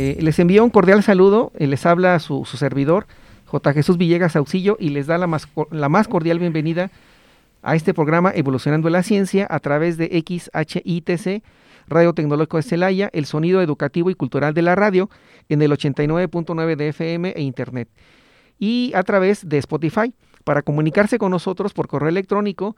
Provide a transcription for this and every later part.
Eh, les envío un cordial saludo, eh, les habla su, servidor, J. Jesús Villegas Auxillo, y les da la más, la más cordial bienvenida a este programa Evolucionando la Ciencia a través de XHITC, Radio Tecnológico de Celaya, el sonido educativo y cultural de la radio en el 89.9 de FM e Internet, y a través de Spotify. Para comunicarse con nosotros por correo electrónico,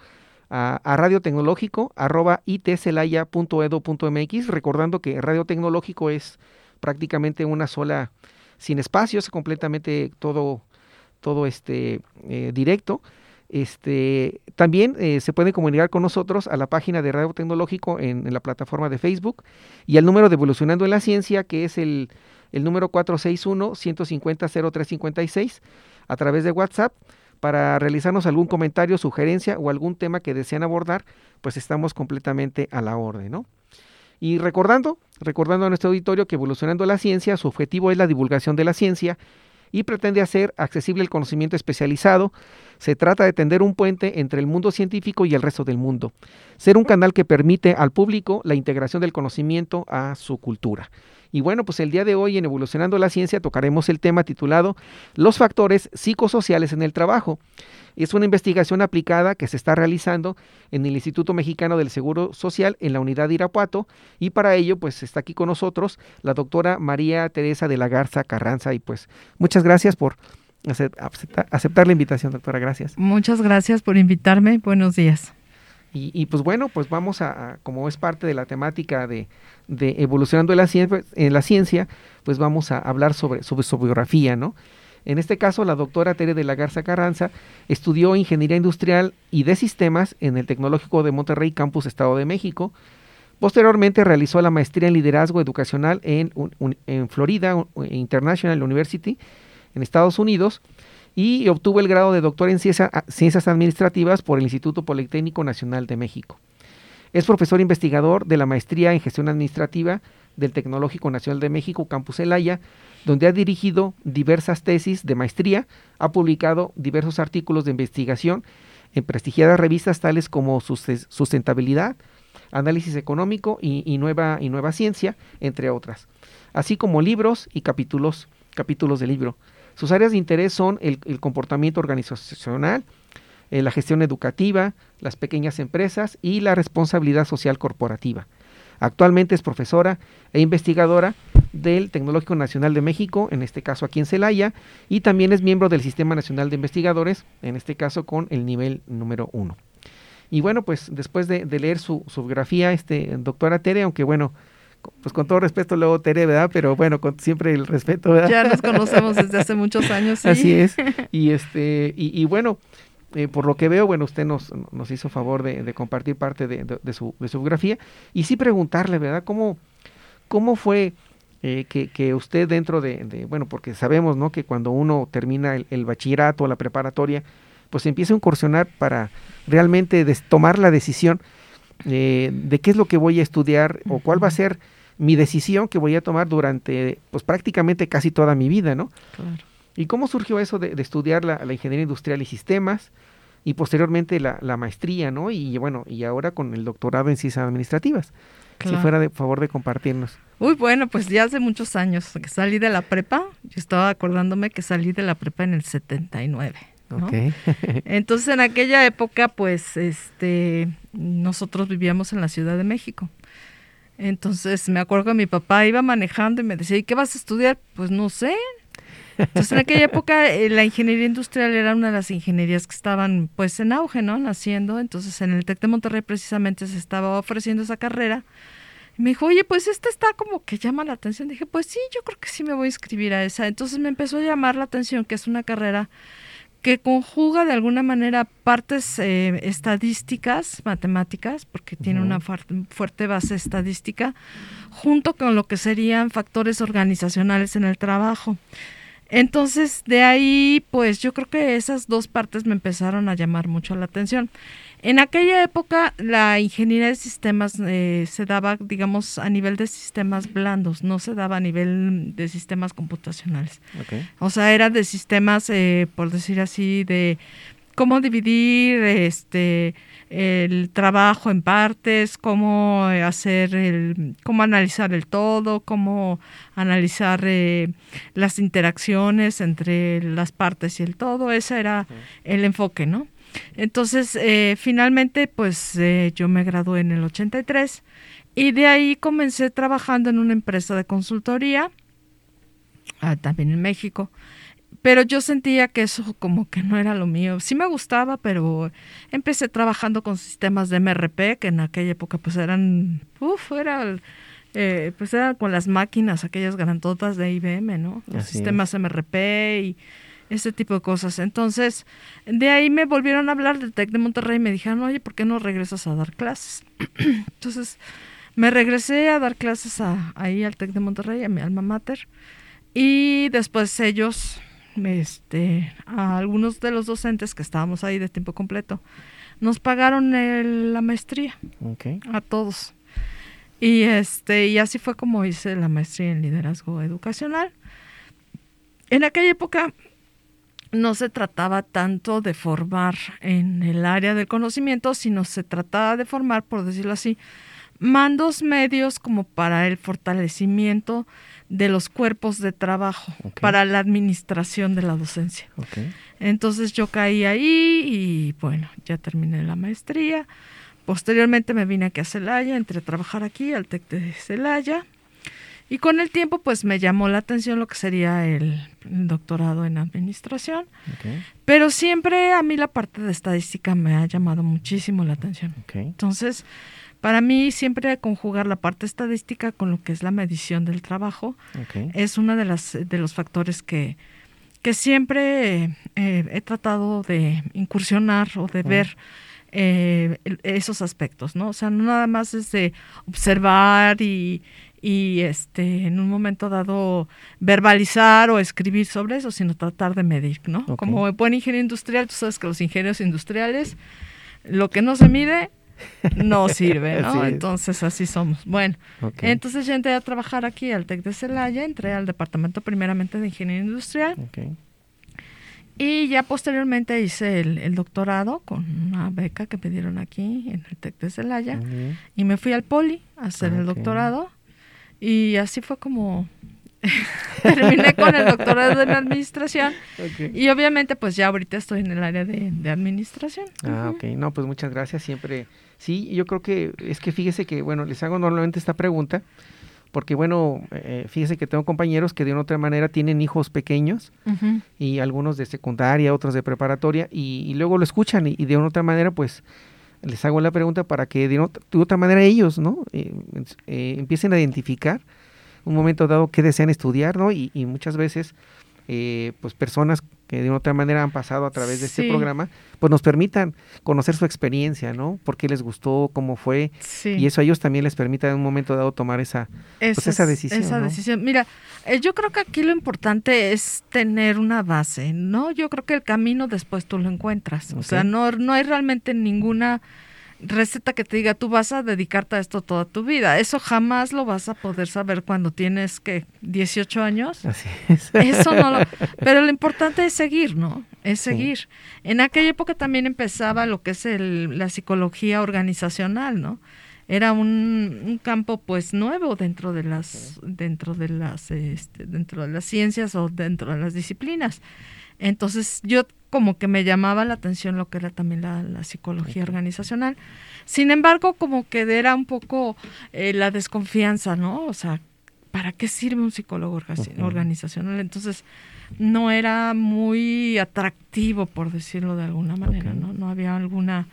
a, a radio tecnológico arroba itcelaya.edu.mx, recordando que radio tecnológico es prácticamente una sola, sin espacios, completamente todo, todo este eh, directo. Este, también eh, se puede comunicar con nosotros a la página de Radio Tecnológico en, la plataforma de Facebook y al número de Evolucionando en la Ciencia, que es el, el número 461-150-0356, a través de WhatsApp para realizarnos algún comentario, sugerencia o algún tema que desean abordar, pues estamos completamente a la orden, ¿no? Y recordando, recordando a nuestro auditorio que evolucionando la ciencia, su objetivo es la divulgación de la ciencia y pretende hacer accesible el conocimiento especializado. Se trata de tender un puente entre el mundo científico y el resto del mundo. Ser un canal que permite al público la integración del conocimiento a su cultura. Y bueno, pues el día de hoy en Evolucionando la Ciencia tocaremos el tema titulado Los factores psicosociales en el trabajo. Es una investigación aplicada que se está realizando en el Instituto Mexicano del Seguro Social en la unidad de Irapuato y para ello pues está aquí con nosotros la doctora María Teresa de la Garza Carranza y pues muchas gracias por aceptar, la invitación, doctora, gracias. Muchas gracias por invitarme, buenos días. Y, pues bueno, pues vamos a, como es parte de la temática de, de evolucionando en la, ciencia, en la ciencia, pues vamos a hablar sobre, sobre su biografía, ¿no? En este caso, la doctora Tere de la Garza Carranza estudió Ingeniería Industrial y de Sistemas en el Tecnológico de Monterrey, Campus Estado de México. Posteriormente realizó la maestría en Liderazgo Educacional en, en Florida International University, en Estados Unidos, y obtuvo el grado de doctor en Ciencias Administrativas por el Instituto Politécnico Nacional de México. Es profesor investigador de la maestría en Gestión Administrativa del Tecnológico Nacional de México, Campus Elaya, donde ha dirigido diversas tesis de maestría, ha publicado diversos artículos de investigación en prestigiadas revistas tales como Sustentabilidad, Análisis Económico y, Nueva, y Nueva Ciencia, entre otras, así como libros y capítulos, capítulos de libro. Sus áreas de interés son el, comportamiento organizacional, eh, la gestión educativa, las pequeñas empresas y la responsabilidad social corporativa. Actualmente es profesora e investigadora del Tecnológico Nacional de México, en este caso aquí en Celaya, y también es miembro del Sistema Nacional de Investigadores, en este caso con el nivel número uno. Y bueno, pues después de, leer su, biografía, este, doctora Tere, aunque bueno, pues con todo respeto luego Tere, ¿verdad? Pero bueno, con siempre el respeto, ¿verdad? Ya nos conocemos desde hace muchos años. Así es. Y este, y bueno, eh, por lo que veo, bueno, usted nos, nos hizo favor de, compartir parte de, su, biografía y sí preguntarle, ¿verdad? ¿Cómo, cómo fue eh, que, usted dentro de, bueno, porque sabemos, ¿no? Que cuando uno termina el, bachillerato o la preparatoria, pues empieza a incursionar para realmente tomar la decisión eh, de qué es lo que voy a estudiar o cuál va a ser mi decisión que voy a tomar durante, pues prácticamente casi toda mi vida, ¿no? Claro. ¿Y cómo surgió eso de, estudiar la, ingeniería industrial y sistemas y posteriormente la, maestría, ¿no? Y bueno, y ahora con el doctorado en ciencias administrativas. Si fuera de favor de compartirnos. Uy, bueno, pues ya hace muchos años que salí de la prepa, yo estaba acordándome que salí de la prepa en el 79. ¿No? Entonces en aquella época, pues, este, nosotros vivíamos en la Ciudad de México. Entonces me acuerdo que mi papá iba manejando y me decía, ¿y qué vas a estudiar? Pues no sé, entonces, en aquella época eh, la ingeniería industrial era una de las ingenierías que estaban pues en auge, ¿no? Naciendo. Entonces, en el TEC de Monterrey precisamente se estaba ofreciendo esa carrera. Y me dijo, oye, pues esta está como que llama la atención. Dije, pues sí, yo creo que sí me voy a inscribir a esa. Entonces me empezó a llamar la atención que es una carrera que conjuga de alguna manera partes eh, estadísticas, matemáticas, porque tiene una fuerte base estadística, junto con lo que serían factores organizacionales en el trabajo. Entonces, de ahí, pues yo creo que esas dos partes me empezaron a llamar mucho la atención. En aquella época la ingeniería de sistemas eh, se daba, digamos, a nivel de sistemas blandos, no se daba a nivel de sistemas computacionales. O sea, era de sistemas, eh, por decir así, de cómo dividir este el trabajo en partes, cómo hacer el, cómo analizar el todo, cómo analizar eh, las interacciones entre las partes y el todo. Ese era el enfoque, ¿no? Entonces, eh, finalmente, pues eh, yo me gradué en el 83 y de ahí comencé trabajando en una empresa de consultoría, ah, también en México. Pero yo sentía que eso como que no era lo mío. Sí me gustaba, pero empecé trabajando con sistemas de MRP, que en aquella época pues eran, uff, era, eh, pues eran con las máquinas, aquellas grandotas de IBM, ¿no? Los sistemas MRP y ese tipo de cosas. Entonces, de ahí me volvieron a hablar del TEC de Monterrey y me dijeron, oye, ¿por qué no regresas a dar clases? Entonces, me regresé a dar clases ahí al TEC de Monterrey, a mi alma mater, y después ellos, este, a algunos de los docentes que estábamos ahí de tiempo completo, nos pagaron la maestría a todos. Y este, y así fue como hice la maestría en liderazgo educacional. En aquella época no se trataba tanto de formar en el área del conocimiento, sino se trataba de formar, por decirlo así, mandos medios como para el fortalecimiento de los cuerpos de trabajo, para la administración de la docencia. Entonces yo caí ahí y bueno, ya terminé la maestría. Posteriormente me vine aquí a Celaya, entré a trabajar aquí al TEC de Celaya y con el tiempo, pues me llamó la atención lo que sería el, doctorado en administración. Pero siempre a mí la parte de estadística me ha llamado muchísimo la atención. Entonces, para mí siempre conjugar la parte estadística con lo que es la medición del trabajo es uno de, las, de los factores que, que siempre eh, he tratado de incursionar o de ver eh, esos aspectos, ¿no? O sea, no nada más es de observar y, y este en un momento dado verbalizar o escribir sobre eso, sino tratar de medir, ¿no? Como buen ingeniero industrial, tú sabes que los ingenieros industriales lo que no se mide no sirve, ¿no? Entonces así somos. Bueno, entonces ya entré a trabajar aquí al TEC de Celaya, entré al departamento primeramente de ingeniería industrial. Y ya posteriormente hice el, doctorado con una beca que me dieron aquí en el TEC de Celaya. Y me fui al Poli a hacer el doctorado. Y así fue como terminé con el doctorado en administración. Y obviamente pues ya ahorita estoy en el área de, administración. Ah, ok. No, pues muchas gracias. Siempre, sí, yo creo que es que fíjese que, bueno, les hago normalmente esta pregunta. Porque bueno, eh, fíjese que tengo compañeros que de una otra manera tienen hijos pequeños y algunos de secundaria, otros de preparatoria y, luego lo escuchan y, y de una otra manera pues les hago la pregunta para que de, otra manera ellos, ¿no? Eh, eh, empiecen a identificar un momento dado qué desean estudiar, ¿no? Y, muchas veces, eh, pues personas que de otra manera han pasado a través de este programa, pues nos permitan conocer su experiencia, ¿no? ¿Por qué les gustó? ¿Cómo fue? Y eso a ellos también les permita en un momento dado tomar esa, pues esa decisión. Esa decisión. Mira, yo creo que aquí lo importante es tener una base, ¿no? Yo creo que el camino después tú lo encuentras. O sea, no, no hay realmente ninguna receta que te diga tú vas a dedicarte a esto toda tu vida. Eso jamás lo vas a poder saber cuando tienes que 18 años. Así es. Eso no lo, pero lo importante es seguir, ¿no? Es seguir. En aquella época también empezaba lo que es el, la psicología organizacional, ¿no? Era un, un, campo pues nuevo dentro de las dentro de las este, dentro de las ciencias o dentro de las disciplinas. Entonces yo como que me llamaba la atención lo que era también la, psicología organizacional. Sin embargo, como que era un poco eh, la desconfianza, ¿no? O sea, ¿para qué sirve un psicólogo organizacional? Entonces, no era muy atractivo, por decirlo de alguna manera, ¿no? No había alguna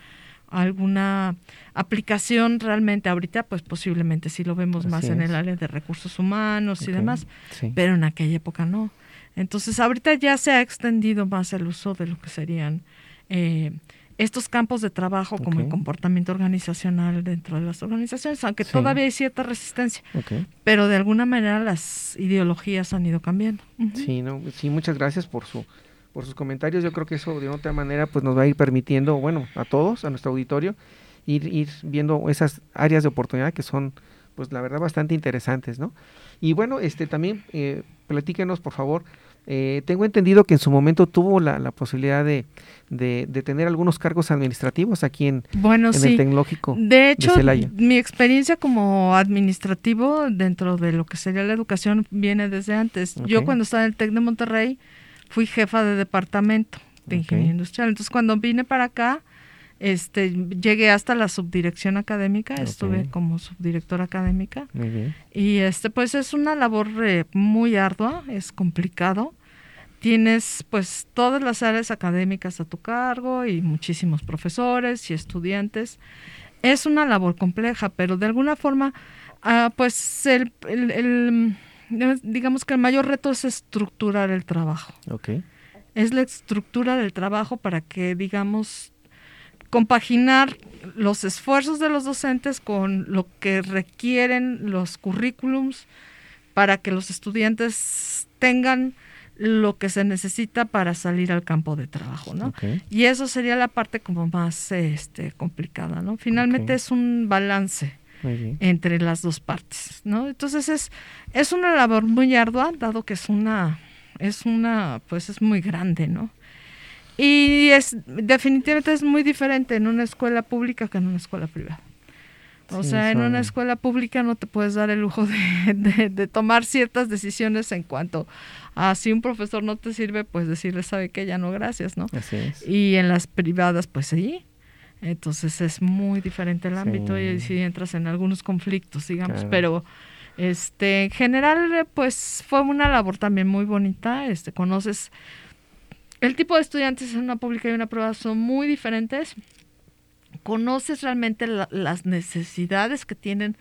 alguna aplicación realmente ahorita pues posiblemente sí lo vemos más en el área de recursos humanos y demás pero en aquella época no Entonces, ahorita ya se ha extendido más el uso de lo que serían eh, estos campos de trabajo como el comportamiento organizacional dentro de las organizaciones, aunque todavía hay cierta resistencia, pero de alguna manera las ideologías han ido cambiando. Sí, no, sí, muchas gracias por su por sus comentarios. Yo creo que eso de otra manera pues nos va a ir permitiendo, bueno, a todos, a nuestro auditorio, ir, ir viendo esas áreas de oportunidad que son pues la verdad bastante interesantes, ¿no? Y bueno, este también eh, platíquenos por favor eh, tengo entendido que en su momento tuvo la, posibilidad de, de, tener algunos cargos administrativos aquí en, bueno, el tecnológico. De hecho, mi experiencia como administrativo dentro de lo que sería la educación viene desde antes. Yo cuando estaba en el TEC de Monterrey fui jefa de departamento de ingeniería industrial. Entonces cuando vine para acá, este, llegué hasta la subdirección académica, estuve como subdirectora académica. Y este, pues es una labor eh, muy ardua, es complicado tienes pues todas las áreas académicas a tu cargo y muchísimos profesores y estudiantes. Es una labor compleja, pero de alguna forma, ah, pues el, digamos que el mayor reto es estructurar el trabajo. Okay. Es la estructura del trabajo para que, digamos, compaginar los esfuerzos de los docentes con lo que requieren los currículums para que los estudiantes tengan lo que se necesita para salir al campo de trabajo, ¿no? Y eso sería la parte como más este, complicada, ¿no? Finalmente es un balance entre las dos partes, ¿no? Entonces es, es una labor muy ardua, dado que es una, es una, pues es muy grande, ¿no? Y es, definitivamente es muy diferente en una escuela pública que en una escuela privada. O sea, en una escuela pública no te puedes dar el lujo de, tomar ciertas decisiones en cuanto a si un profesor no te sirve, pues decirle, sabe que ya no, gracias, ¿no? Así es. Y en las privadas, pues sí. Entonces es muy diferente el ámbito y si entras en algunos conflictos, digamos, pero este en general pues fue una labor también muy bonita, este conoces el tipo de estudiantes en una pública y una privada son muy diferentes conoces realmente las necesidades que tienen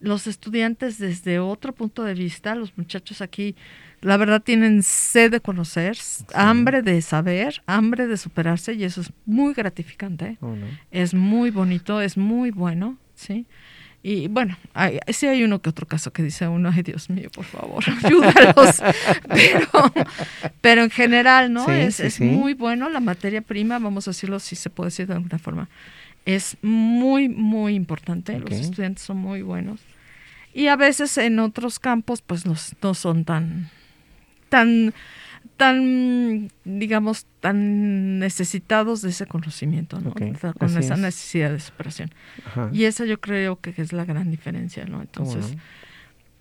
los estudiantes desde otro punto de vista. Los muchachos aquí, la verdad, tienen sed de conocer, hambre de saber, hambre de superarse y eso es muy gratificante. Oh, es muy bonito, es muy bueno, ¿sí? Y bueno, hay, sí hay uno que otro caso que dice uno, ay Dios mío, por favor, ayúdalos. pero, pero en general, ¿no? es, es muy bueno la materia prima, vamos a decirlo si se puede decir de alguna forma es muy, muy importante. Los estudiantes son muy buenos. Y a veces en otros campos, pues no son tan, tan, tan, digamos, tan necesitados de ese conocimiento, ¿no? Con esa necesidad de superación. Y esa yo creo que es la gran diferencia, ¿no? Entonces,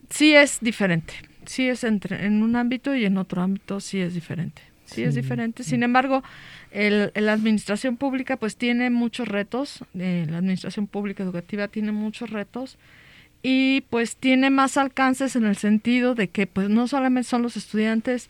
sí es diferente. Sí es entre, en un ámbito y en otro ámbito sí es diferente sí, es diferente. Sin embargo, el, la administración pública pues tiene muchos retos, eh, la administración pública educativa tiene muchos retos y pues tiene más alcances en el sentido de que pues no solamente son los estudiantes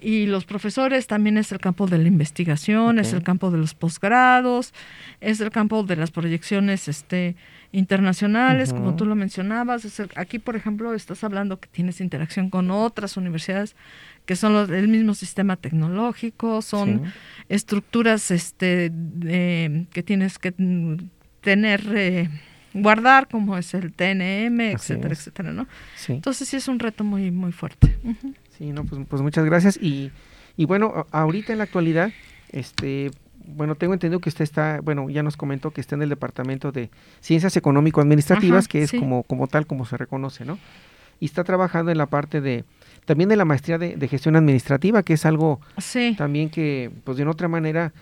y los profesores, también es el campo de la investigación, es el campo de los posgrados, es el campo de las proyecciones este internacionales, como tú lo mencionabas. aquí, por ejemplo, estás hablando que tienes interacción con otras universidades que son los, el mismo sistema tecnológico, son estructuras este, que tienes que tener, eh, guardar, como es el TNM, etcétera, etcétera, ¿no? Entonces sí es un reto muy, muy fuerte. Sí, no, pues, pues muchas gracias. Y, y bueno, ahorita en la actualidad, este, bueno, tengo entendido que usted está, bueno, ya nos comentó que está en el Departamento de Ciencias Económico-Administrativas, que es como, como tal, como se reconoce, ¿no? Y está trabajando en la parte de también de la maestría de, gestión administrativa, que es algo también que, pues de otra manera,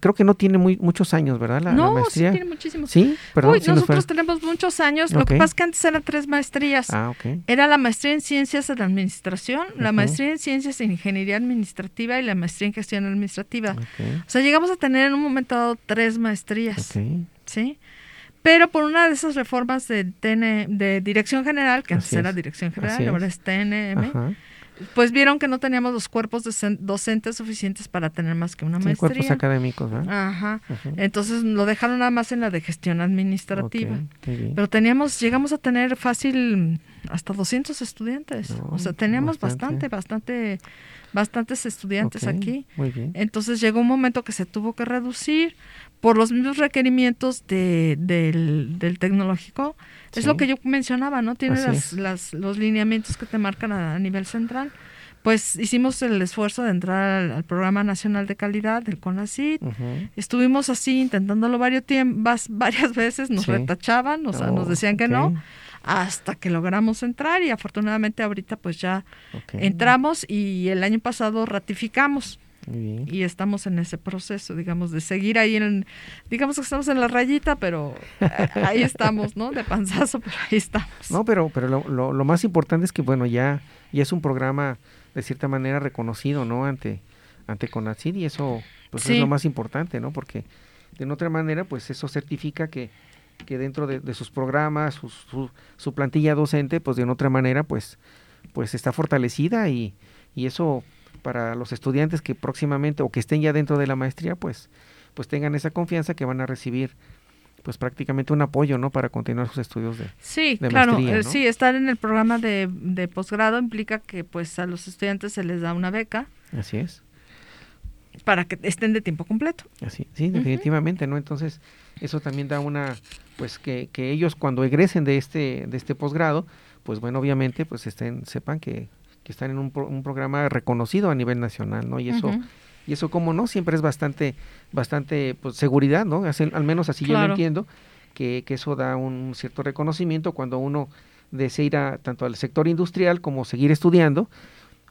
creo que no tiene muy, muchos años, ¿verdad? La, no, maestría. sí tiene muchísimos. Sí, perdón. Uy, nosotros tenemos muchos años. Lo que pasa es que antes eran tres maestrías. Ah, ok. Era la maestría en ciencias de la administración, la maestría en ciencias en ingeniería administrativa y la maestría en gestión administrativa. O sea, llegamos a tener en un momento dado tres maestrías. ¿Sí? Pero por una de esas reformas de, de Dirección General, que antes era Dirección General, ahora es TNM, pues vieron que no teníamos los cuerpos docentes suficientes para tener más que una maestría. cuerpos académicos, Ajá. Entonces lo dejaron nada más en la de gestión administrativa. Pero teníamos, llegamos a tener fácil hasta 200 estudiantes. o sea, teníamos bastante, bastante, bastantes estudiantes aquí. Muy bien. Entonces llegó un momento que se tuvo que reducir por los mismos requerimientos de, del, del tecnológico. Es lo que yo mencionaba, ¿no? Tiene las, las, los lineamientos que te marcan a, nivel central. Pues hicimos el esfuerzo de entrar al, Programa Nacional de Calidad del CONACYT. Estuvimos así intentándolo varios varias veces, nos retachaban, o sea, nos decían que no, hasta que logramos entrar y afortunadamente ahorita pues ya entramos y el año pasado ratificamos. Y estamos en ese proceso, digamos, de seguir ahí en, digamos que estamos en la rayita, pero ahí estamos, ¿no? De panzazo, pero ahí estamos. No, pero, pero lo, lo, más importante es que, bueno, ya, ya es un programa de cierta manera reconocido, ¿no? Ante, ante CONACYT y eso, pues es lo más importante, ¿no? Porque de otra manera, pues eso certifica que, que dentro de, sus programas, su, su, su, plantilla docente, pues de otra manera, pues, pues está fortalecida y, y eso para los estudiantes que próximamente o que estén ya dentro de la maestría, pues, pues tengan esa confianza que van a recibir pues prácticamente un apoyo, ¿no? Para continuar sus estudios de Sí, claro, eh, sí, estar en el programa de, de posgrado implica que pues a los estudiantes se les da una beca. Así es. Para que estén de tiempo completo. Así, sí, definitivamente, ¿no? Entonces, eso también da una, pues que, que ellos cuando egresen de este, de este posgrado, pues bueno, obviamente, pues estén, sepan que que están en un, un, programa reconocido a nivel nacional, ¿no? Y eso, y eso como no, siempre es bastante, bastante pues, seguridad, ¿no? al menos así yo lo entiendo, que, que, eso da un cierto reconocimiento cuando uno desea ir a, tanto al sector industrial como seguir estudiando,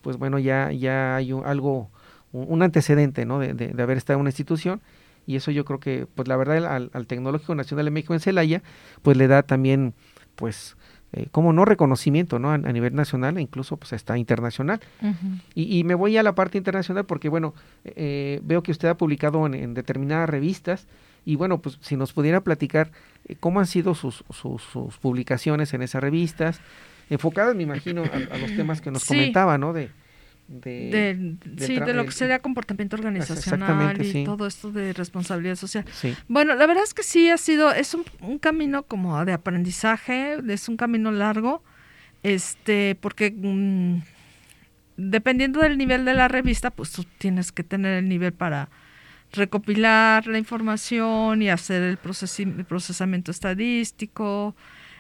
pues bueno, ya, ya hay algo, un, antecedente, ¿no? De, de, haber estado en una institución y eso yo creo que, pues la verdad, al, al Tecnológico Nacional de México en Celaya, pues le da también, pues, eh, como no reconocimiento ¿no? A, nivel nacional e incluso pues está internacional. y, me voy a la parte internacional porque bueno, eh, veo que usted ha publicado en, determinadas revistas y bueno, pues si nos pudiera platicar eh, cómo han sido sus, sus, publicaciones en esas revistas, enfocadas me imagino a, los temas que nos comentaba, ¿no? De, de, sí, de lo que sería comportamiento organizacional y todo esto de responsabilidad social. Bueno, la verdad es que sí ha sido, es un, camino como de aprendizaje, es un camino largo, este, porque mm, dependiendo del nivel de la revista, pues tú tienes que tener el nivel para recopilar la información y hacer el, el procesamiento estadístico,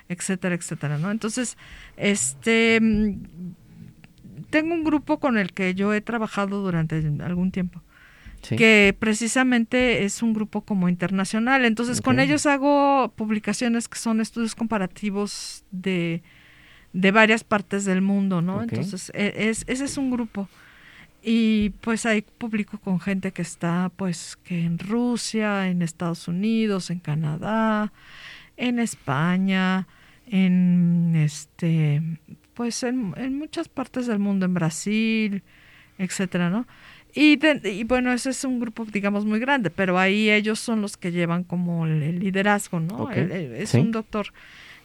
etcétera, etcétera, ¿no? Entonces, este tengo un grupo con el que yo he trabajado durante algún tiempo. que precisamente es un grupo como internacional. Entonces, con ellos hago publicaciones que son estudios comparativos de, de varias partes del mundo, ¿no? Entonces, e, es, ese es un grupo. Y pues ahí publico con gente que está, pues, que en Rusia, en Estados Unidos, en Canadá, en España, en este pues en, en muchas partes del mundo, en Brasil, etcétera, ¿no? Y, y, bueno, ese es un grupo, digamos, muy grande, pero ahí ellos son los que llevan como el, liderazgo, ¿no? es un doctor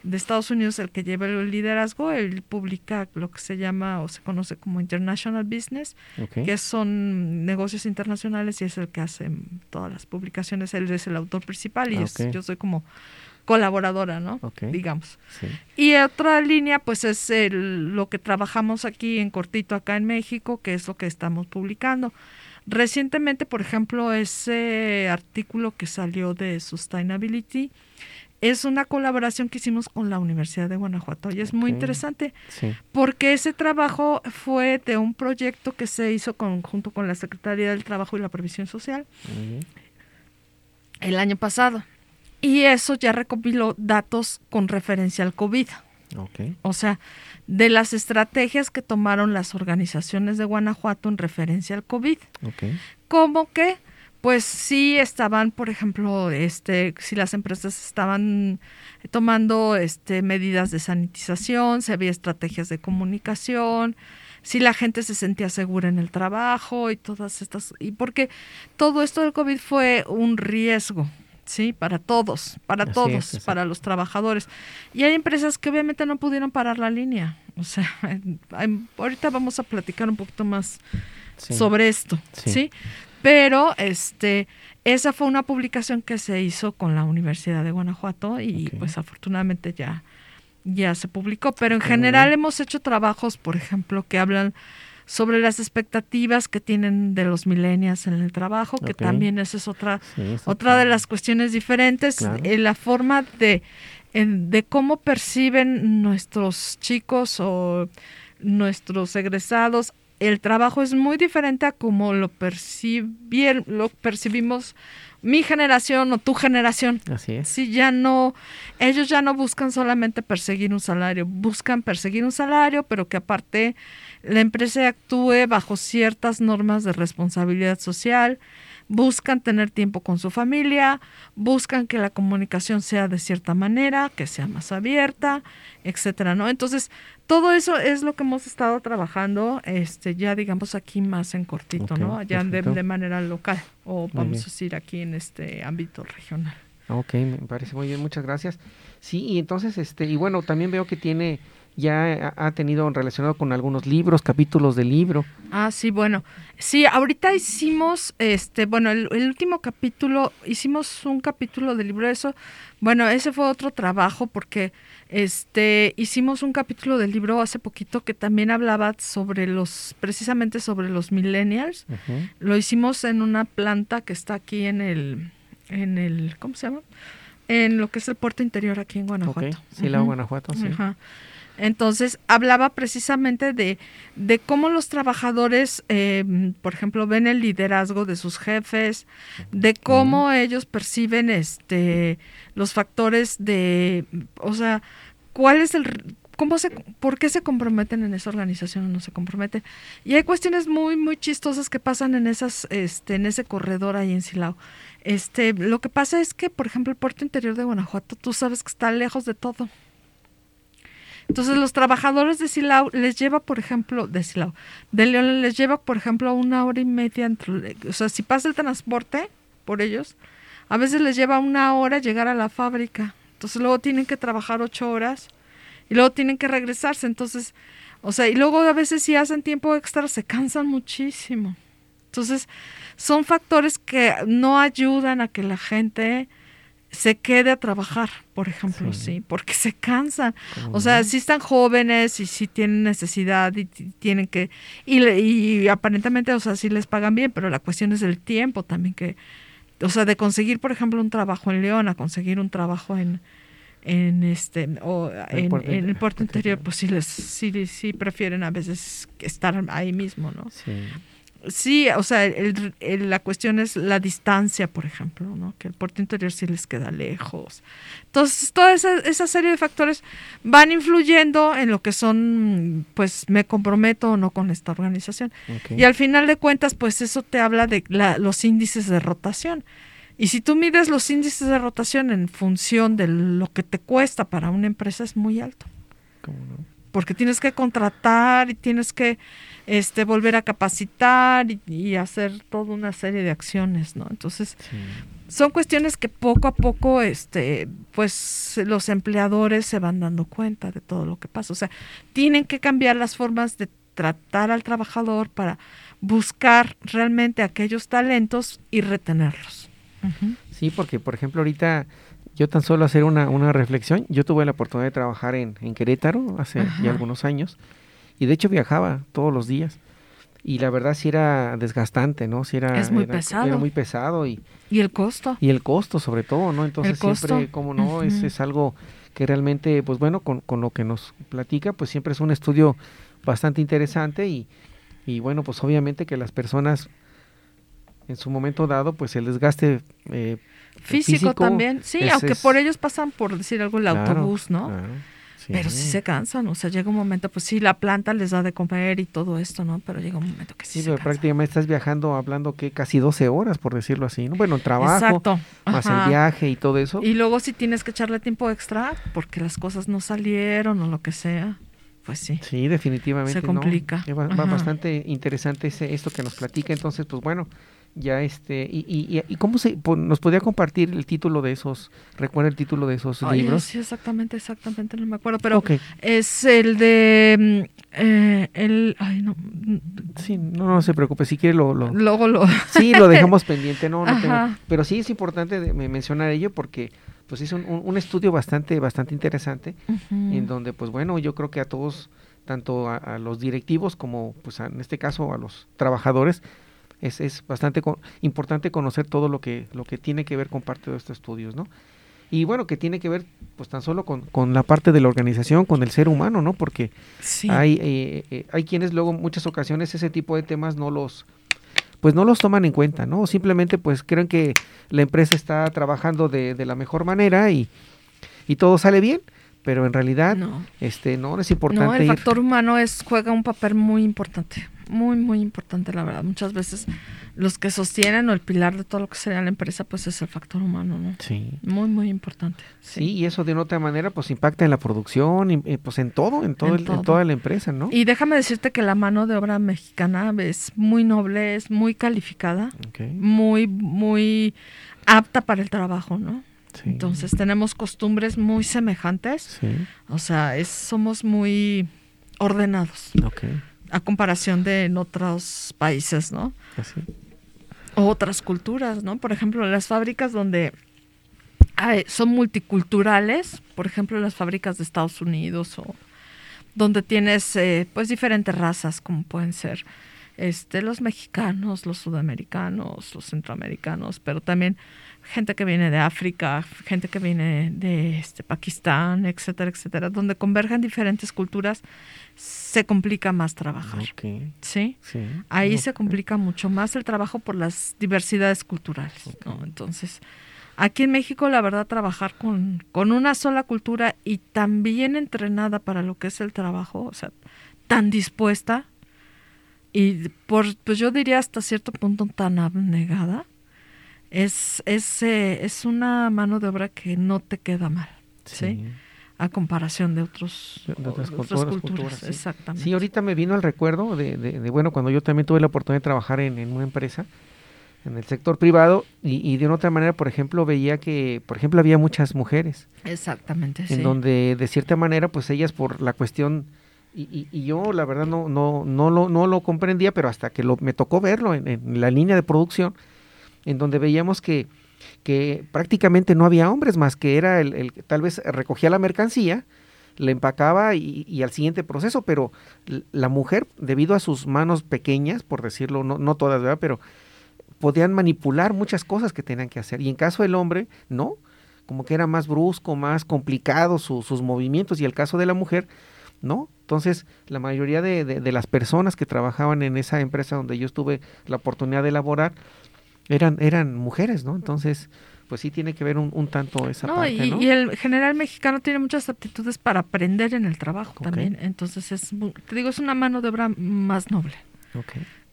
de Estados Unidos el que lleva el liderazgo, él publica lo que se llama o se conoce como International Business, que son negocios internacionales y es el que hace todas las publicaciones, él es el autor principal y ah, yo soy como colaboradora, ¿no? Digamos. Y otra línea, pues es el, lo que trabajamos aquí en cortito acá en México, que es lo que estamos publicando. Recientemente, por ejemplo, ese artículo que salió de Sustainability es una colaboración que hicimos con la Universidad de Guanajuato y es muy interesante porque ese trabajo fue de un proyecto que se hizo junto con la Secretaría del Trabajo y la Previsión Social el año pasado. Y eso ya recopiló datos con referencia al COVID. O sea, de las estrategias que tomaron las organizaciones de Guanajuato en referencia al COVID. Como que, pues sí estaban, por ejemplo, este, si las empresas estaban tomando este, medidas de sanitización, si había estrategias de comunicación, si la gente se sentía segura en el trabajo y todas estas, y porque todo esto del COVID fue un riesgo ¿sí? Para todos, para todos, para los trabajadores. Y hay empresas que obviamente no pudieron parar la línea. O sea, ahorita vamos a platicar un poquito más sobre esto, sí. Pero este, esa fue una publicación que se hizo con la Universidad de Guanajuato y pues afortunadamente ya ya se publicó, pero en general hemos hecho trabajos, por ejemplo, que hablan sobre las expectativas que tienen de los millennials en el trabajo, que también esa es otra, otra de las cuestiones diferentes, eh, la forma de, de cómo perciben nuestros chicos o nuestros egresados el trabajo es muy diferente a como lo, lo percibimos mi generación o tu generación. Así es. Si ya no, ellos ya no buscan solamente perseguir un salario, buscan perseguir un salario, pero que aparte la empresa actúe bajo ciertas normas de responsabilidad social, buscan tener tiempo con su familia, buscan que la comunicación sea de cierta manera, que sea más abierta, etcétera, ¿no? Entonces, todo eso es lo que hemos estado trabajando, este, ya digamos aquí más en cortito, ¿no? Ya de, manera local, o vamos a decir aquí en este ámbito regional. Ok, me parece muy bien, muchas gracias. Sí, y entonces, este, y bueno, también veo que tiene ya ha tenido relacionado con algunos libros, capítulos de libro. Ah, sí, bueno. Sí, ahorita hicimos, este, bueno, el, último capítulo, hicimos un capítulo de libro, eso, bueno, ese fue otro trabajo porque, este, hicimos un capítulo del libro hace poquito que también hablaba sobre los, precisamente sobre los millennials. Lo hicimos en una planta que está aquí en el, en el, ¿cómo se llama? En lo que es el puerto interior aquí en Guanajuato. Sí, la Guanajuato, sí. Ajá. Entonces, hablaba precisamente de, de cómo los trabajadores, eh, por ejemplo, ven el liderazgo de sus jefes, de cómo ellos perciben este los factores de, o sea, cuál es el cómo se por qué se comprometen en esa organización o no se comprometen. Y hay cuestiones muy muy chistosas que pasan en esas este en ese corredor ahí en Silao. Este, lo que pasa es que, por ejemplo, el puerto interior de Guanajuato, tú sabes que está lejos de todo. Entonces los trabajadores de Silao les lleva, por ejemplo, de Silao, de León les lleva, por ejemplo, una hora y media, o sea, si pasa el transporte por ellos, a veces les lleva una hora llegar a la fábrica. Entonces luego tienen que trabajar ocho horas y luego tienen que regresarse. Entonces, o sea, y luego a veces si hacen tiempo extra se cansan muchísimo. Entonces, son factores que no ayudan a que la gente se quede a trabajar, por ejemplo, sí, porque se cansan. O sea, si están jóvenes y si tienen necesidad y tienen que, y, y aparentemente, o sea, sí les pagan bien, pero la cuestión es el tiempo también que, o sea, de conseguir, por ejemplo, un trabajo en León, a conseguir un trabajo en, en este o en, el puerto interior, pues sí les sí, sí prefieren a veces estar ahí mismo, ¿no? Sí. Sí, o sea, la cuestión es la distancia, por ejemplo, ¿no? que el puerto interior sí les queda lejos. Entonces, toda esa, serie de factores van influyendo en lo que son, pues, me comprometo o no con esta organización. Y al final de cuentas, pues, eso te habla de los índices de rotación. Y si tú mides los índices de rotación en función de lo que te cuesta para una empresa, es muy alto. ¿Cómo no? Porque tienes que contratar y tienes que este, volver a capacitar y, hacer toda una serie de acciones, ¿no? Entonces, son cuestiones que poco a poco, este, pues los empleadores se van dando cuenta de todo lo que pasa. O sea, tienen que cambiar las formas de tratar al trabajador para buscar realmente aquellos talentos y retenerlos. Sí, porque por ejemplo ahorita yo tan solo hacer una, una reflexión, yo tuve la oportunidad de trabajar en, en Querétaro hace ya algunos años y de hecho viajaba todos los días. Y la verdad sí era desgastante, ¿no? Sí era, es muy pesado. Era muy pesado. Y, y el costo. Y el costo sobre todo, ¿no? Entonces siempre, como no, es, es algo que realmente, pues bueno, con, con lo que nos platica, pues siempre es un estudio bastante interesante y, y bueno, pues obviamente que las personas en su momento dado, pues el desgaste eh, físico, también, sí, aunque por ellos pasan por decir algo el autobús, ¿no? Claro. Pero sí se cansan, o sea, llega un momento, pues sí, la planta les da de comer y todo esto, ¿no? Pero llega un momento que sí. Sí, pero prácticamente estás viajando hablando que casi 12 horas, por decirlo así, ¿no? Bueno, el trabajo, más el viaje y todo eso. Y luego si tienes que echarle tiempo extra porque las cosas no salieron o lo que sea, pues sí. Sí, definitivamente. Se complica. Va, bastante interesante ese, esto que nos platica, entonces, pues bueno ya este y, y, y cómo se nos podía compartir el título de esos recuerda el título de esos libros sí exactamente exactamente no me acuerdo pero es el de mm, eh, el ay no sí no, no se preocupe si quiere lo, lo luego lo sí lo dejamos pendiente no, no pero sí es importante mencionar ello porque pues hizo un, estudio bastante, bastante interesante, en donde, pues bueno, yo creo que a todos, tanto a, los directivos como, pues en este caso, a los trabajadores, es, es bastante importante conocer todo lo que, lo que tiene que ver con parte de estos estudios, ¿no? Y bueno, que tiene que ver, pues tan solo con, con la parte de la organización, con el ser humano, ¿no? Porque hay, eh, eh, hay quienes luego, muchas ocasiones, ese tipo de temas no los pues no los toman en cuenta, ¿no? Simplemente pues creen que la empresa está trabajando de, de la mejor manera y, y todo sale bien, pero en realidad no. este no es importante. No, el factor humano es juega un papel muy importante, muy muy importante la verdad. Muchas veces los que sostienen o el pilar de todo lo que sería la empresa pues es el factor humano, ¿no? Sí. Muy muy importante. Sí, y eso de una otra manera pues impacta en la producción, y, pues en todo, en todo, en, toda la empresa, ¿no? Y déjame decirte que la mano de obra mexicana es muy noble, es muy calificada, muy muy apta para el trabajo, ¿no? Entonces tenemos costumbres muy semejantes. O sea, es, somos muy ordenados. A comparación de en otros países, ¿no? Así. O otras culturas, ¿no? Por ejemplo, las fábricas donde son multiculturales, por ejemplo, las fábricas de Estados Unidos o donde tienes eh, pues diferentes razas como pueden ser este los mexicanos, los sudamericanos, los centroamericanos, pero también gente que viene de África, gente que viene de este, Pakistán, etcétera, etcétera, donde convergen diferentes culturas, se complica más trabajar. ¿Sí? Ahí se complica mucho más el trabajo por las diversidades culturales. Entonces, aquí en México, la verdad, trabajar con, con una sola cultura y tan bien entrenada para lo que es el trabajo, o sea, tan dispuesta y por, pues yo diría hasta cierto punto tan abnegada, es, es, eh, es una mano de obra que no te queda mal, ¿sí? A comparación de otros de otras, culturas. Exactamente. Sí, ahorita me vino el recuerdo de, de, bueno, cuando yo también tuve la oportunidad de trabajar en, en una empresa, en el sector privado, y, y, de una otra manera, por ejemplo, veía que, por ejemplo, había muchas mujeres. Exactamente, En donde, de cierta manera, pues ellas por la cuestión... Y, y, yo la verdad no, no, no, lo, no lo comprendía, pero hasta que lo, me tocó verlo en, en la línea de producción, en donde veíamos que, que prácticamente no había hombres más que era el, el tal vez recogía la mercancía, la empacaba y, al siguiente proceso, pero la mujer, debido a sus manos pequeñas, por decirlo, no, no todas, ¿verdad? Pero podían manipular muchas cosas que tenían que hacer. Y en caso del hombre, no, como que era más brusco, más complicado sus movimientos. Y el caso de la mujer, no. Entonces, la mayoría de, de, las personas que trabajaban en esa empresa donde yo tuve la oportunidad de laborar, eran, eran mujeres, ¿no? Entonces, pues sí tiene que ver un, tanto esa parte, y, ¿no? Y el general mexicano tiene muchas aptitudes para aprender en el trabajo también. Entonces, es, te digo, es una mano de obra más noble.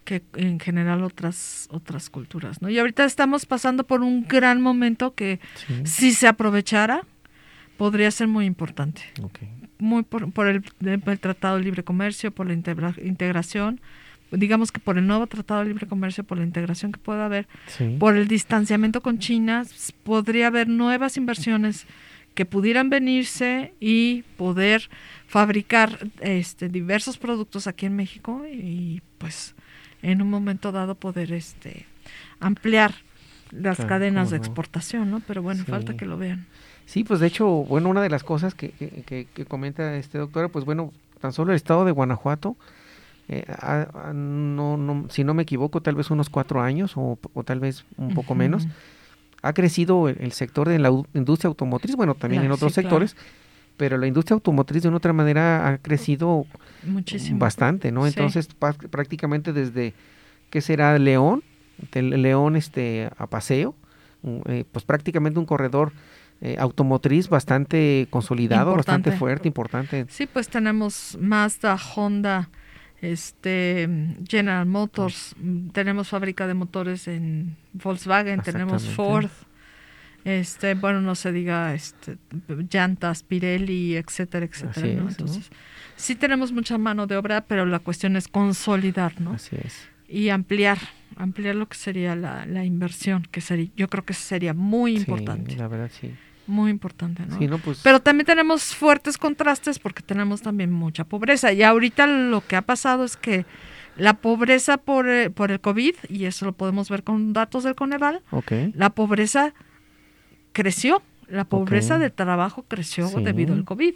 que en general otras otras culturas, ¿no? Y ahorita estamos pasando por un gran momento que si se aprovechara podría ser muy importante. Muy por, por el, el, Tratado de Libre Comercio, por la integración, digamos que por el nuevo Tratado de Libre Comercio, por la integración que pueda haber, por el distanciamiento con China, podría haber nuevas inversiones que pudieran venirse y poder fabricar este diversos productos aquí en México y pues en un momento dado poder este ampliar las cadenas de exportación, ¿no? Pero bueno, falta que lo vean. Sí, pues de hecho, bueno, una de las cosas que, que, que comenta este doctora, pues bueno, tan solo el estado de Guanajuato, eh, no, no, si no me equivoco, tal vez unos cuatro años o, tal vez un poco menos, ha crecido el, sector de la industria automotriz, bueno, también en otros sectores, pero la industria automotriz de una otra manera ha crecido Muchísimo. bastante, ¿no? Entonces, prácticamente desde, ¿qué será? León, del León este, a Paseo, eh, pues prácticamente un corredor eh, automotriz bastante consolidado, bastante fuerte, importante. Sí, pues tenemos Mazda, Honda, este General Motors, tenemos fábrica de motores en Volkswagen, tenemos Ford, este, bueno, no se diga este llantas, Pirelli, etcétera, etcétera, Entonces, sí tenemos mucha mano de obra, pero la cuestión es consolidar, ¿no? Así es. Y ampliar, ampliar lo que sería la, la inversión, que sería, yo creo que sería muy importante. la verdad sí. Muy importante, ¿no? Pues Pero también tenemos fuertes contrastes porque tenemos también mucha pobreza. Y ahorita lo que ha pasado es que la pobreza por, eh, por el COVID, y eso lo podemos ver con datos del Coneval, la pobreza creció La pobreza de trabajo creció debido al COVID.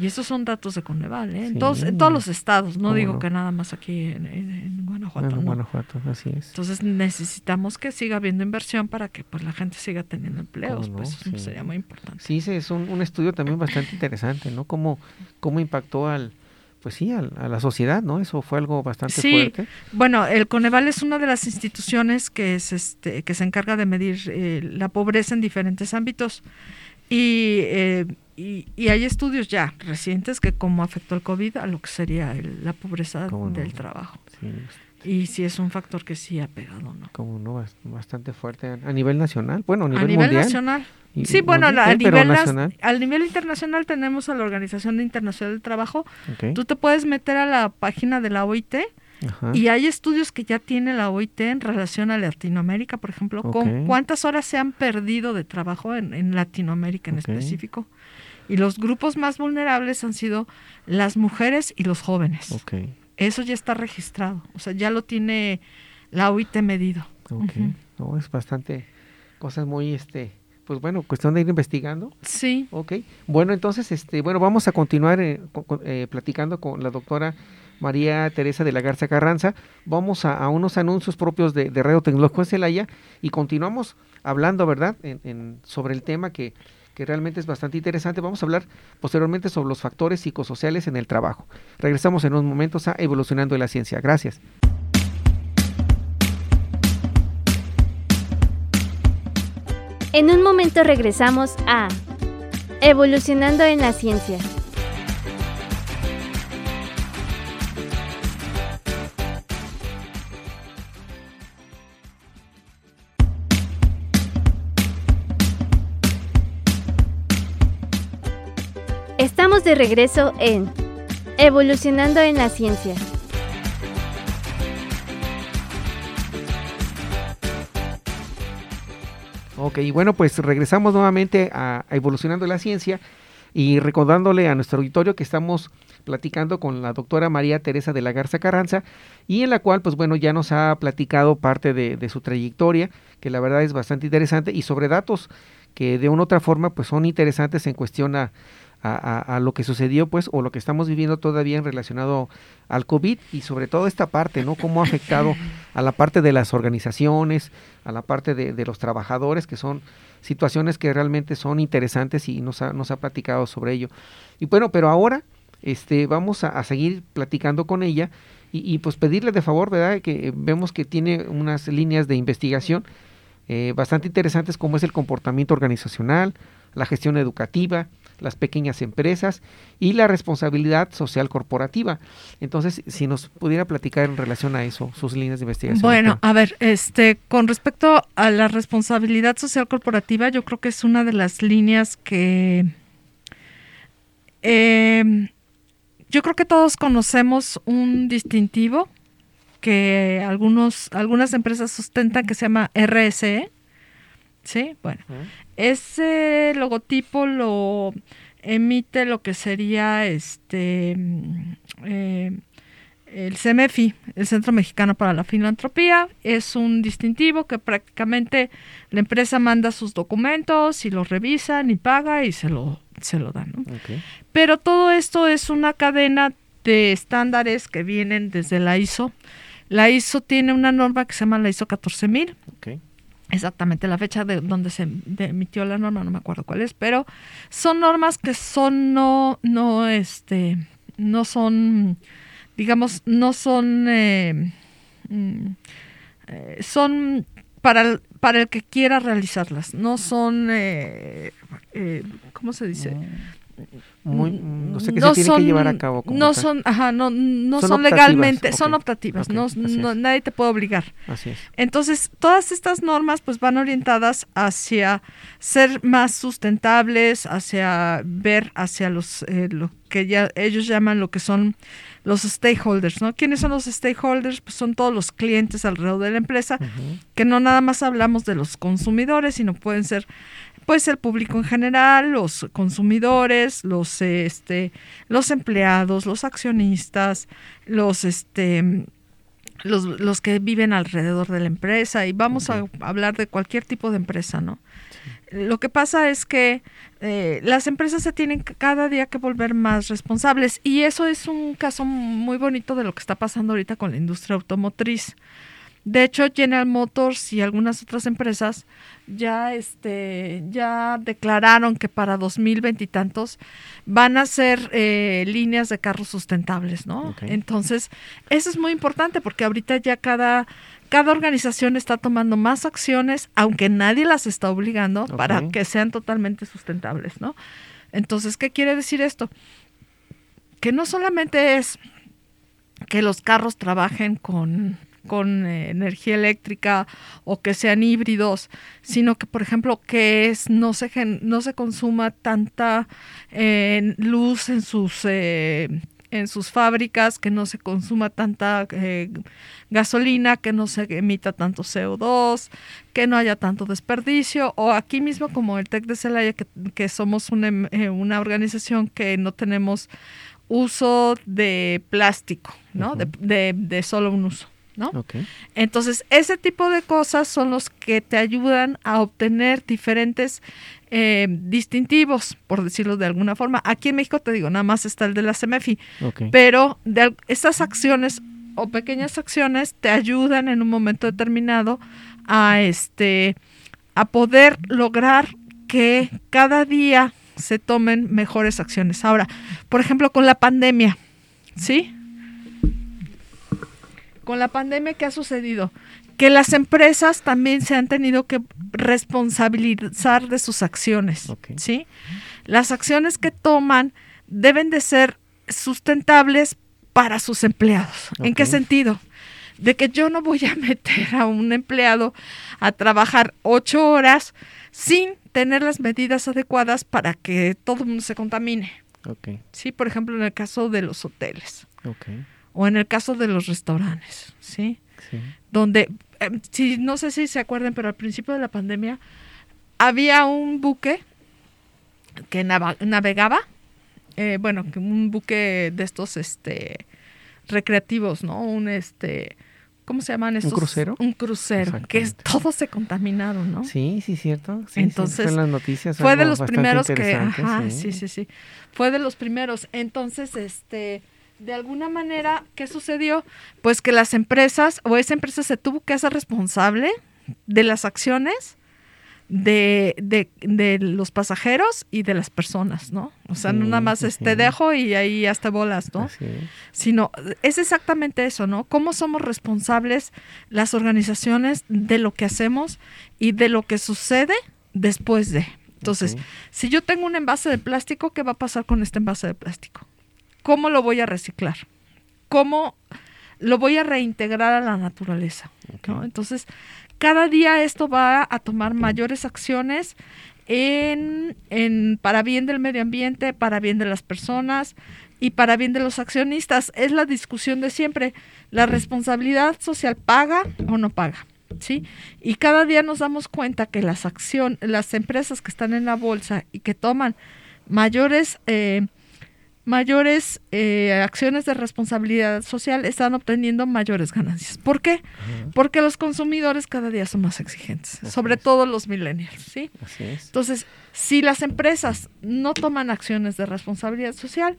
Y esos son datos de Coneval, ¿eh? en, todos, en todos los estados, no digo que nada más aquí en, Guanajuato. En Guanajuato, así es. Entonces necesitamos que siga habiendo inversión para que pues la gente siga teniendo empleos, pues eso sería muy importante. Sí, es un, un, estudio también bastante interesante, ¿no? Cómo, cómo impactó al, pues sí, a, la sociedad, ¿no? Eso fue algo bastante sí. fuerte. Bueno, el Coneval es una de las instituciones que, es este, que se encarga de medir eh, la pobreza en diferentes ámbitos. Y, eh, y, hay estudios ya recientes que cómo afectó el COVID a lo que sería la pobreza del trabajo. Y sí es un factor que sí ha pegado, ¿no? Como no, bastante fuerte a nivel nacional, bueno, a nivel, a nivel nacional. sí, bueno, a, nivel nacional. al nivel internacional tenemos a la Organización Internacional del Trabajo. Tú te puedes meter a la página de la OIT y hay estudios que ya tiene la OIT en relación a Latinoamérica, por ejemplo, con cuántas horas se han perdido de trabajo en, Latinoamérica en específico. Y los grupos más vulnerables han sido las mujeres y los jóvenes. Eso ya está registrado, o sea, ya lo tiene la OIT medido. no, es bastante cosas muy, este, pues bueno, cuestión de ir investigando. Sí. Ok. Bueno, entonces, este, bueno, vamos a continuar eh, eh, platicando con la doctora María Teresa de la Garza Carranza. Vamos a, unos anuncios propios de, de Radio Tecnológico en Celaya y continuamos hablando, ¿verdad?, en, sobre el tema que, que realmente es bastante interesante. Vamos a hablar posteriormente sobre los factores psicosociales en el trabajo. Regresamos en unos momentos a Evolucionando en la Ciencia. Gracias. En un momento regresamos a Evolucionando en la Ciencia. De regreso en Evolucionando en la Ciencia. Ok, bueno, pues regresamos nuevamente a, Evolucionando en la Ciencia y recordándole a nuestro auditorio que estamos platicando con la doctora María Teresa de la Garza Carranza y en la cual, pues bueno, ya nos ha platicado parte de, de su trayectoria, que la verdad es bastante interesante y sobre datos que de una u otra forma pues son interesantes en cuestión a, a, lo que sucedió, pues, o lo que estamos viviendo todavía en relacionado al COVID y sobre todo esta parte, ¿no? Cómo ha afectado a la parte de las organizaciones, a la parte de, los trabajadores, que son situaciones que realmente son interesantes y nos ha, nos ha platicado sobre ello. Y bueno, pero ahora este, vamos a, seguir platicando con ella y, pues pedirle de favor, ¿verdad? Que vemos que tiene unas líneas de investigación eh, bastante interesantes como es el comportamiento organizacional, la gestión educativa, las pequeñas empresas y la responsabilidad social corporativa. Entonces, si nos pudiera platicar en relación a eso, sus líneas de investigación. Bueno, a ver, este, con respecto a la responsabilidad social corporativa, yo creo que es una de las líneas que em, yo creo que todos conocemos un distintivo que algunos, algunas empresas sustentan que se llama RSE. Sí, bueno, ese logotipo lo emite lo que sería este eh, el CMFI, el Centro Mexicano para la Filantropía, es un distintivo que prácticamente la empresa manda sus documentos y los revisan y paga y se lo, se lo dan. Pero todo esto es una cadena de estándares que vienen desde la ISO. La ISO tiene una norma que se llama la ISO 14000. Okay exactamente la fecha de donde se emitió la norma, no me acuerdo cuál es, pero son normas que son no, no, este, no son, digamos, no son, eh, mm, eh, son para el, para el que quiera realizarlas, no son, eh, ¿cómo se dice? Muy no sé qué se tiene que llevar a cabo no son ajá no no son, legalmente son optativas no, nadie te puede obligar. Así es. Entonces todas estas normas pues van orientadas hacia ser más sustentables hacia ver hacia los eh, lo que ya ellos llaman lo que son los stakeholders, ¿no? ¿Quiénes son los stakeholders? Pues son todos los clientes alrededor de la empresa, que no nada más hablamos de los consumidores, sino pueden ser pues el público en general, los consumidores, los este, los empleados, los accionistas, los este los, los, que viven alrededor de la empresa y vamos a hablar de cualquier tipo de empresa, ¿no? Lo que pasa es que eh, las empresas se tienen cada día que volver más responsables y eso es un caso muy bonito de lo que está pasando ahorita con la industria automotriz. De hecho, General Motors y algunas otras empresas ya, este, ya declararon que para 2020 y tantos van a ser eh, líneas de carros sustentables, ¿no? Entonces, eso es muy importante porque ahorita ya cada, cada organización está tomando más acciones, aunque nadie las está obligando, para que sean totalmente sustentables, ¿no? Entonces, ¿qué quiere decir esto? Que no solamente es que los carros trabajen con con eh, energía eléctrica o que sean híbridos, sino que, por ejemplo, que es no se, no se consuma tanta eh, luz en sus, eh, en sus fábricas, que no se consuma tanta gasolina, que no se emita tanto CO2, que no haya tanto desperdicio, o aquí mismo como el TEC de Celaya, que, somos una, una organización que no tenemos uso de plástico, ¿no? de, de, solo un uso. ¿No? Entonces, ese tipo de cosas son los que te ayudan a obtener diferentes eh, distintivos, por decirlo de alguna forma. Aquí en México te digo, nada más está el de la CEMEFI, pero de estas acciones o pequeñas acciones te ayudan en un momento determinado a este a poder lograr que cada día se tomen mejores acciones. Ahora, por ejemplo, con la pandemia, ¿sí? Con la pandemia que ha sucedido, que las empresas también se han tenido que responsabilizar de sus acciones, ¿sí? Las acciones que toman deben de ser sustentables para sus empleados. ¿En qué sentido? De que yo no voy a meter a un empleado a trabajar ocho horas sin tener las medidas adecuadas para que todo el mundo se contamine. Sí, por ejemplo, en el caso de los hoteles. Okay o en el caso de los restaurantes, ¿sí? Donde, em, si, no sé si se acuerdan, pero al principio de la pandemia había un buque que navegaba, eh, bueno, un buque de estos, este, recreativos, ¿no? Un, este, ¿cómo se llaman estos? ¿Un crucero? Un crucero, que es, todos se contaminaron, ¿no? Sí, sí, cierto. Entonces, las noticias fue de los primeros que, ajá, sí, sí, sí, fue de los primeros. Entonces, este, de alguna manera, ¿qué sucedió? Pues que las empresas o esa empresa se tuvo que hacer responsable de las acciones de, de, los pasajeros y de las personas, ¿no? O sea, no nada más te dejo y ahí hasta bolas, ¿no? Sino es exactamente eso, ¿no? ¿Cómo somos responsables las organizaciones de lo que hacemos y de lo que sucede después de? Entonces, si yo tengo un envase de plástico, ¿qué va a pasar con este envase de plástico? ¿Cómo lo voy a reciclar? ¿Cómo lo voy a reintegrar a la naturaleza? Entonces, cada día esto va a tomar mayores acciones en, en, para bien del medio ambiente, para bien de las personas y para bien de los accionistas. Es la discusión de siempre. ¿La responsabilidad social paga o no paga? ¿Sí? Y cada día nos damos cuenta que las acción, las empresas que están en la bolsa y que toman mayores eh, mayores eh, acciones de responsabilidad social están obteniendo mayores ganancias. ¿Por qué? Porque los consumidores cada día son más exigentes, sobre todo los millennials, ¿sí? Entonces, si las empresas no toman acciones de responsabilidad social,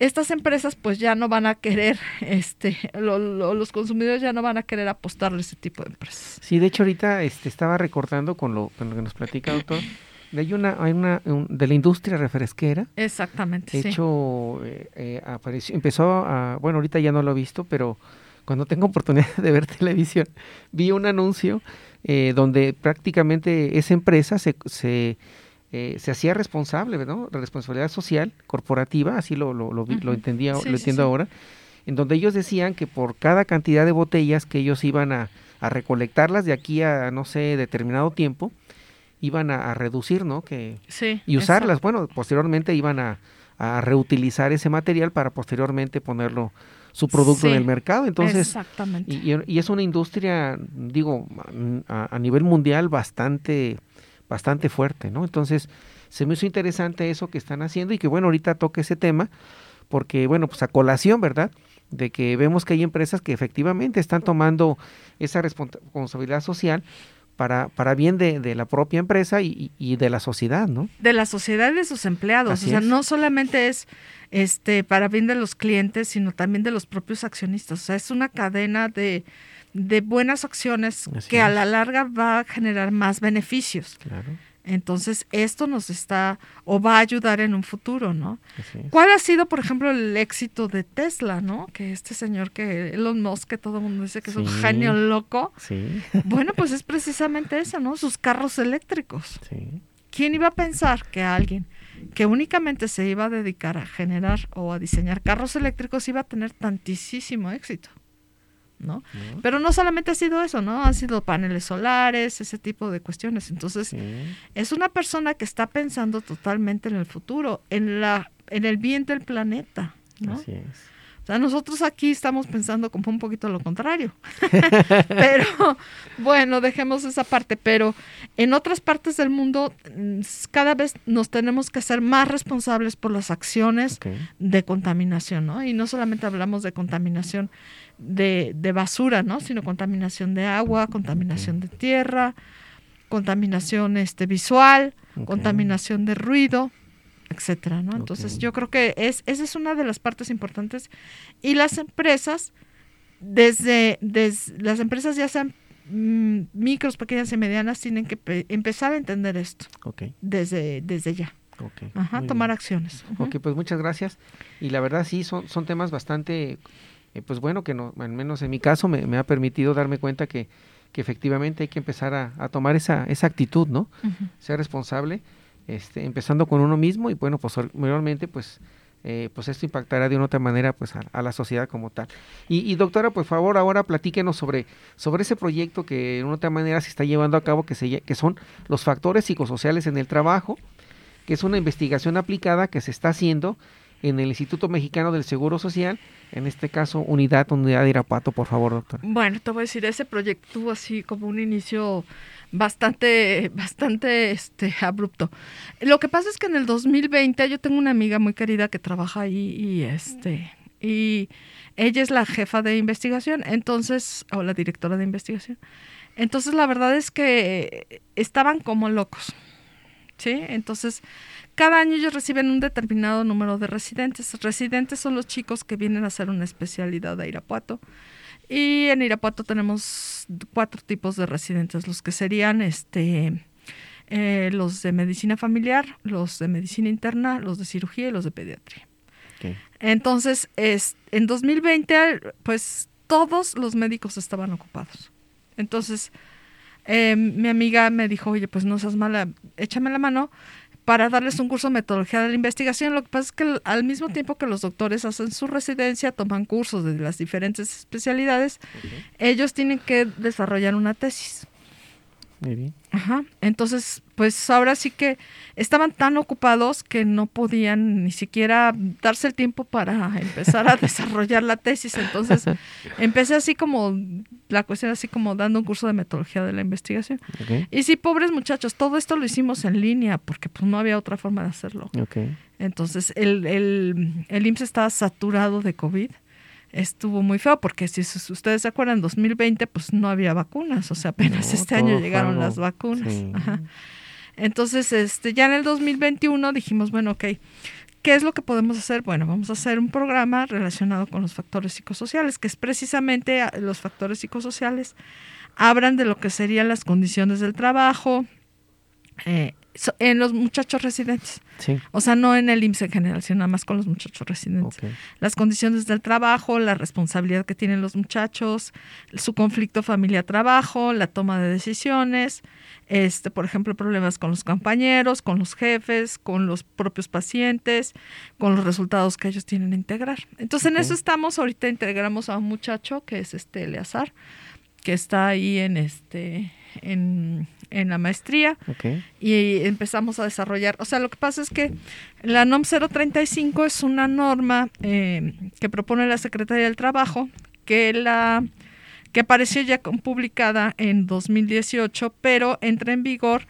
estas empresas pues ya no van a querer, este, los consumidores ya no van a querer apostarle a ese tipo de empresas. Sí, de hecho ahorita este, estaba recordando con lo, con lo que nos platica, doctor. Hay una, hay una de la industria refresquera. Exactamente. De hecho, eh, eh, apareció, empezó a, bueno, ahorita ya no lo he visto, pero cuando tengo oportunidad de ver televisión, vi un anuncio eh, donde prácticamente esa empresa se, se, se hacía responsable, ¿no? Responsabilidad social, corporativa, así lo, lo, lo, lo entendía, lo entiendo ahora, en donde ellos decían que por cada cantidad de botellas que ellos iban a, a recolectarlas de aquí a, no sé, determinado tiempo, iban a, reducir, ¿no? Que, y usarlas. Bueno, posteriormente iban a, reutilizar ese material para posteriormente ponerlo su producto en el mercado. Entonces, y, y, es una industria, digo, a, nivel mundial bastante, bastante fuerte, ¿no? Entonces, se me hizo interesante eso que están haciendo y que bueno, ahorita toque ese tema, porque bueno, pues a colación, ¿verdad? de que vemos que hay empresas que efectivamente están tomando esa responsabilidad social para, para bien de, de la propia empresa y, y, de la sociedad, ¿no? De la sociedad y de sus empleados. o sea, no solamente es este para bien de los clientes, sino también de los propios accionistas. O sea, es una cadena de, de buenas acciones que a la larga va a generar más beneficios. Claro. Entonces, esto nos está o va a ayudar en un futuro, ¿no? ¿Cuál ha sido, por ejemplo, el éxito de Tesla, ¿no? Que este señor que Elon Musk, que todo el mundo dice que es un genio loco. Sí. Bueno, pues es precisamente eso, ¿no? Sus carros eléctricos. Sí. ¿Quién iba a pensar que alguien que únicamente se iba a dedicar a generar o a diseñar carros eléctricos iba a tener tantísimo éxito? ¿No? Pero no solamente ha sido eso, ¿no? Han sido paneles solares, ese tipo de cuestiones. Entonces, es una persona que está pensando totalmente en el futuro, en la en el bien del planeta, ¿no? Así es. O sea, nosotros aquí estamos pensando como un poquito lo contrario. pero bueno, dejemos esa parte, pero en otras partes del mundo mm, cada vez nos tenemos que ser más responsables por las acciones de contaminación, ¿no? Y no solamente hablamos de contaminación de, de basura, ¿no? Sino contaminación de agua, contaminación de tierra, contaminación este, visual, contaminación de ruido, etcétera, ¿no? Entonces yo creo que es, esa es una de las partes importantes. Y las empresas, desde, desde las empresas ya sean mm, micros, pequeñas y medianas, tienen que empezar a entender esto desde, desde ya. Ajá, tomar acciones. Ok, pues muchas gracias. Y la verdad sí, son, son temas bastante eh, pues bueno, que no, al menos en mi caso me, ha permitido darme cuenta que, que, efectivamente hay que empezar a, tomar esa, esa actitud, ¿no? Ser responsable, este, empezando con uno mismo y bueno, posteriormente pues, eh, pues esto impactará de una otra manera pues a, la sociedad como tal. Y, doctora, por favor, ahora platíquenos sobre, sobre ese proyecto que de una otra manera se está llevando a cabo, que, se, que son los factores psicosociales en el trabajo, que es una investigación aplicada que se está haciendo en el Instituto Mexicano del Seguro Social, en este caso Unidad Unidad de Irapuato, por favor, doctor. Bueno, te voy a decir, ese proyecto tuvo así como un inicio bastante, bastante este, abrupto. Lo que pasa es que en el 2020 yo tengo una amiga muy querida que trabaja ahí y este y ella es la jefa de investigación, entonces, o la directora de investigación. Entonces la verdad es que estaban como locos. ¿Sí? Entonces, cada año ellos reciben un determinado número de residentes. Residentes son los chicos que vienen a hacer una especialidad a Irapuato. Y en Irapuato tenemos cuatro tipos de residentes, los que serían este, eh, los de medicina familiar, los de medicina interna, los de cirugía y los de pediatría. Entonces, es, en 2020, pues todos los médicos estaban ocupados. Entonces, eh, mi amiga me dijo, oye, pues no seas mala, échame la mano para darles un curso de metodología de la investigación. Lo que pasa es que al mismo tiempo que los doctores hacen su residencia, toman cursos de las diferentes especialidades, ellos tienen que desarrollar una tesis. Muy bien. Ajá. Entonces, pues ahora sí que estaban tan ocupados que no podían ni siquiera darse el tiempo para empezar a desarrollar la tesis. Entonces, empecé así como, la cuestión así como dando un curso de metodología de la investigación. Y sí, pobres muchachos, todo esto lo hicimos en línea porque pues no había otra forma de hacerlo. Entonces, el, el, el IMSS estaba saturado de COVID estuvo muy feo porque si ustedes se acuerdan, en 2020 pues no había vacunas, o sea, apenas este año llegaron las vacunas. Entonces, este, ya en el 2021 dijimos, bueno, ok, ¿qué es lo que podemos hacer? Bueno, vamos a hacer un programa relacionado con los factores psicosociales, que es precisamente ah, los factores psicosociales hablan de lo que serían las condiciones del trabajo, eh, en los muchachos residentes. O sea, no en el IMSS en general, sino nada más con los muchachos residentes. Las condiciones del trabajo, la responsabilidad que tienen los muchachos, su conflicto familia-trabajo, la toma de decisiones, este, por ejemplo, problemas con los compañeros, con los jefes, con los propios pacientes, con los resultados que ellos tienen a integrar. Entonces, en eso estamos. Ahorita integramos a un muchacho que es este Eleazar, que está ahí en este en en la maestría y empezamos a desarrollar. O sea, lo que pasa es que la NOM 035 es una norma eh, que propone la Secretaría del Trabajo que la que apareció ya publicada en 2018, pero entra en vigor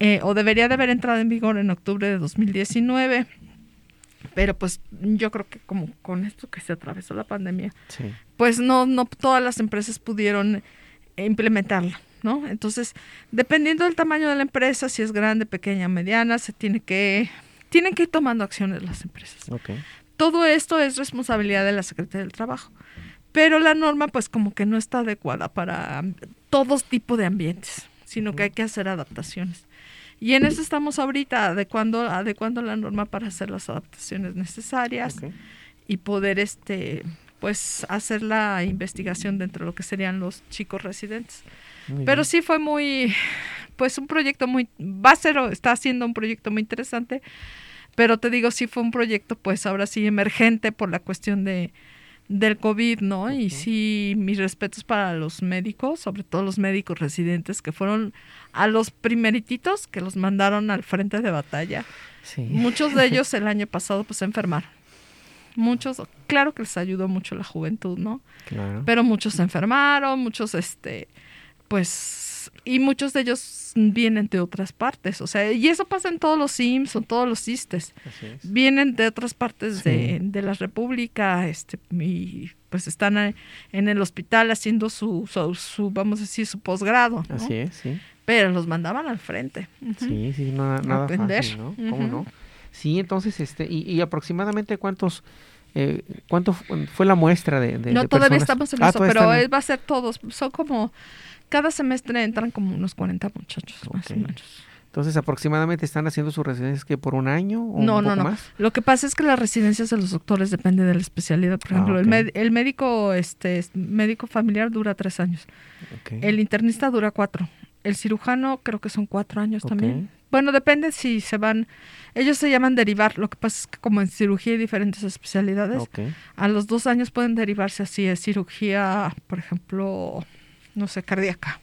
eh, o debería de haber entrado en vigor en octubre de 2019 Pero pues yo creo que como con esto que se atravesó la pandemia, pues no, no todas las empresas pudieron implementarla, ¿no? Entonces, dependiendo del tamaño de la empresa, si es grande, pequeña, mediana, se tiene que, tienen que ir tomando acciones las empresas. Todo esto es responsabilidad de la Secretaría del Trabajo. Pero la norma, pues como que no está adecuada para todos tipos de ambientes, sino que hay que hacer adaptaciones. Y en eso estamos ahorita adecuando, adecuando la norma para hacer las adaptaciones necesarias y poder este pues hacer la investigación dentro de lo que serían los chicos residentes. Pero sí fue muy, pues un proyecto muy, va a ser, está haciendo un proyecto muy interesante, pero te digo, sí fue un proyecto pues ahora sí emergente por la cuestión de, del COVID, ¿no? Y sí, mis respetos para los médicos, sobre todo los médicos residentes, que fueron a los primerititos que los mandaron al frente de batalla. Muchos de ellos el año pasado pues se enfermaron. Muchos, claro que les ayudó mucho la juventud, ¿no? Claro. Pero muchos se enfermaron, muchos, este, pues y muchos de ellos vienen de otras partes, o sea, y eso pasa en todos los Sims o todos los CISTES. Vienen de otras partes de, la República, este, y pues están en el hospital haciendo su, su, vamos a decir, su posgrado. Así es, sí. Pero los mandaban al frente. Sí, sí, nada, nada fácil, ¿no? ¿Cómo no? Sí, entonces, este, y, aproximadamente cuántos... Eh, ¿Cuánto fue la muestra de, de No, todavía estamos en ah, eso, pero va a ser todos. Son como cada semestre entran como unos 40 muchachos, más o menos. Entonces, aproximadamente están haciendo sus residencias que por un año o no, un poco no, no. Lo que pasa es que las residencias de los doctores depende de la especialidad. Por ah, ejemplo, el, médico, este, médico familiar dura tres años. El internista dura cuatro. El cirujano creo que son cuatro años también. Bueno, depende si se van. Ellos se llaman derivar. Lo que pasa es que como en cirugía hay diferentes especialidades, a los dos años pueden derivarse así. Es cirugía, por ejemplo, no sé, cardíaca.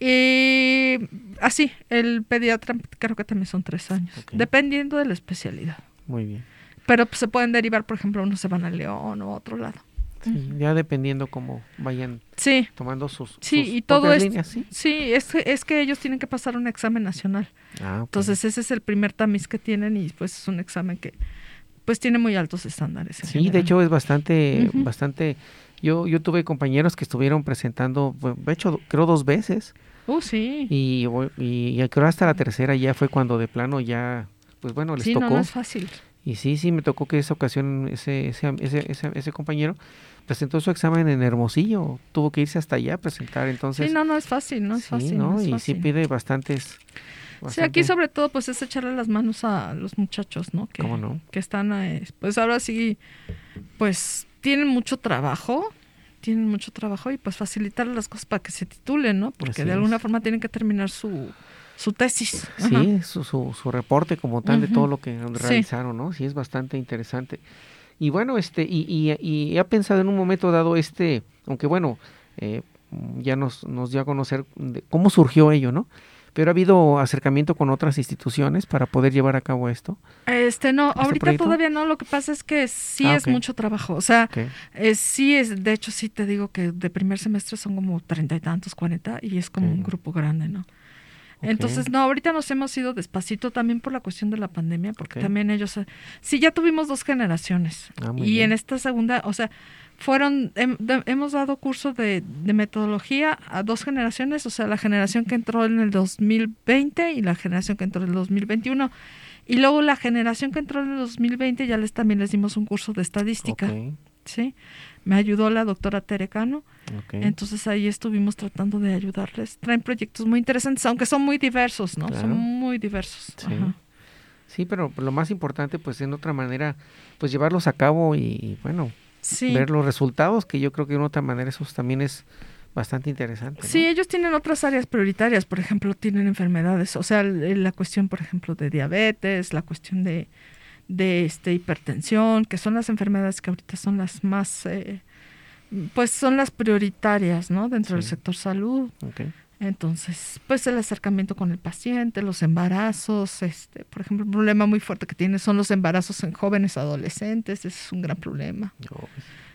Y así, el pediatra creo que también son tres años, dependiendo de la especialidad. Muy bien. Pero pues, se pueden derivar, por ejemplo, unos se van a León o a otro lado. Sí, ya dependiendo cómo vayan tomando sus, sí, y todo es, ¿sí? sí es, es que ellos tienen que pasar un examen nacional. Ah, Entonces ese es el primer tamiz que tienen y pues es un examen que pues tiene muy altos estándares. Sí, de hecho es bastante, bastante yo, yo tuve compañeros que estuvieron presentando, de hecho, creo dos veces. Uh, sí. Y, y, creo hasta la tercera ya fue cuando de plano ya, pues bueno, les tocó. No, es fácil. Y sí, sí, me tocó que esa ocasión ese, ese, ese, ese, compañero presentó su examen en Hermosillo, tuvo que irse hasta allá a presentar, entonces... Sí, no, no es fácil, no es fácil. ¿no? y sí pide bastantes... Sí, aquí sobre todo pues es echarle las manos a los muchachos, ¿no? Que, ¿Cómo no? Que están, eh, pues ahora sí, pues tienen mucho trabajo, tienen mucho trabajo y pues facilitar las cosas para que se titulen, ¿no? Porque de alguna forma tienen que terminar su, su tesis. Sí, su, su, reporte como tal de todo lo que realizaron, ¿no? Sí, es bastante interesante. Y bueno, este, y, y, y, he pensado en un momento dado este, aunque bueno, eh, ya nos, nos dio a conocer cómo surgió ello, ¿no? Pero ha habido acercamiento con otras instituciones para poder llevar a cabo esto. Este no, ¿Este ahorita todavía no. Lo que pasa es que sí ah, es mucho trabajo. O sea, sí es, de hecho sí te digo que de primer semestre son como treinta y tantos, cuarenta y es como un grupo grande, ¿no? Entonces, no, ahorita nos hemos ido despacito también por la cuestión de la pandemia, porque también ellos, eh, sí, ya tuvimos dos generaciones. Ah, y en esta segunda, o sea, fueron, hemos dado curso de, de, metodología a dos generaciones, o sea, la generación que entró en el 2020 y la generación que entró en el 2021. Y luego la generación que entró en el 2020 ya les también les dimos un curso de estadística. ¿sí? Me ayudó la doctora Terecano. Entonces ahí estuvimos tratando de ayudarles. Traen proyectos muy interesantes, aunque son muy diversos, ¿no? Son muy diversos. Sí. sí, pero lo más importante, pues en otra manera, pues llevarlos a cabo y, bueno, ver los resultados, que yo creo que de otra manera eso también es bastante interesante. Sí, ellos tienen otras áreas prioritarias, por ejemplo, tienen enfermedades, o sea, la cuestión, por ejemplo, de diabetes, la cuestión de, de este, hipertensión, que son las enfermedades que ahorita son las más, eh, pues son las prioritarias, ¿no? Dentro del sector salud. Entonces, pues el acercamiento con el paciente, los embarazos, este, por ejemplo, un problema muy fuerte que tiene son los embarazos en jóvenes adolescentes, ese es un gran problema. Pues.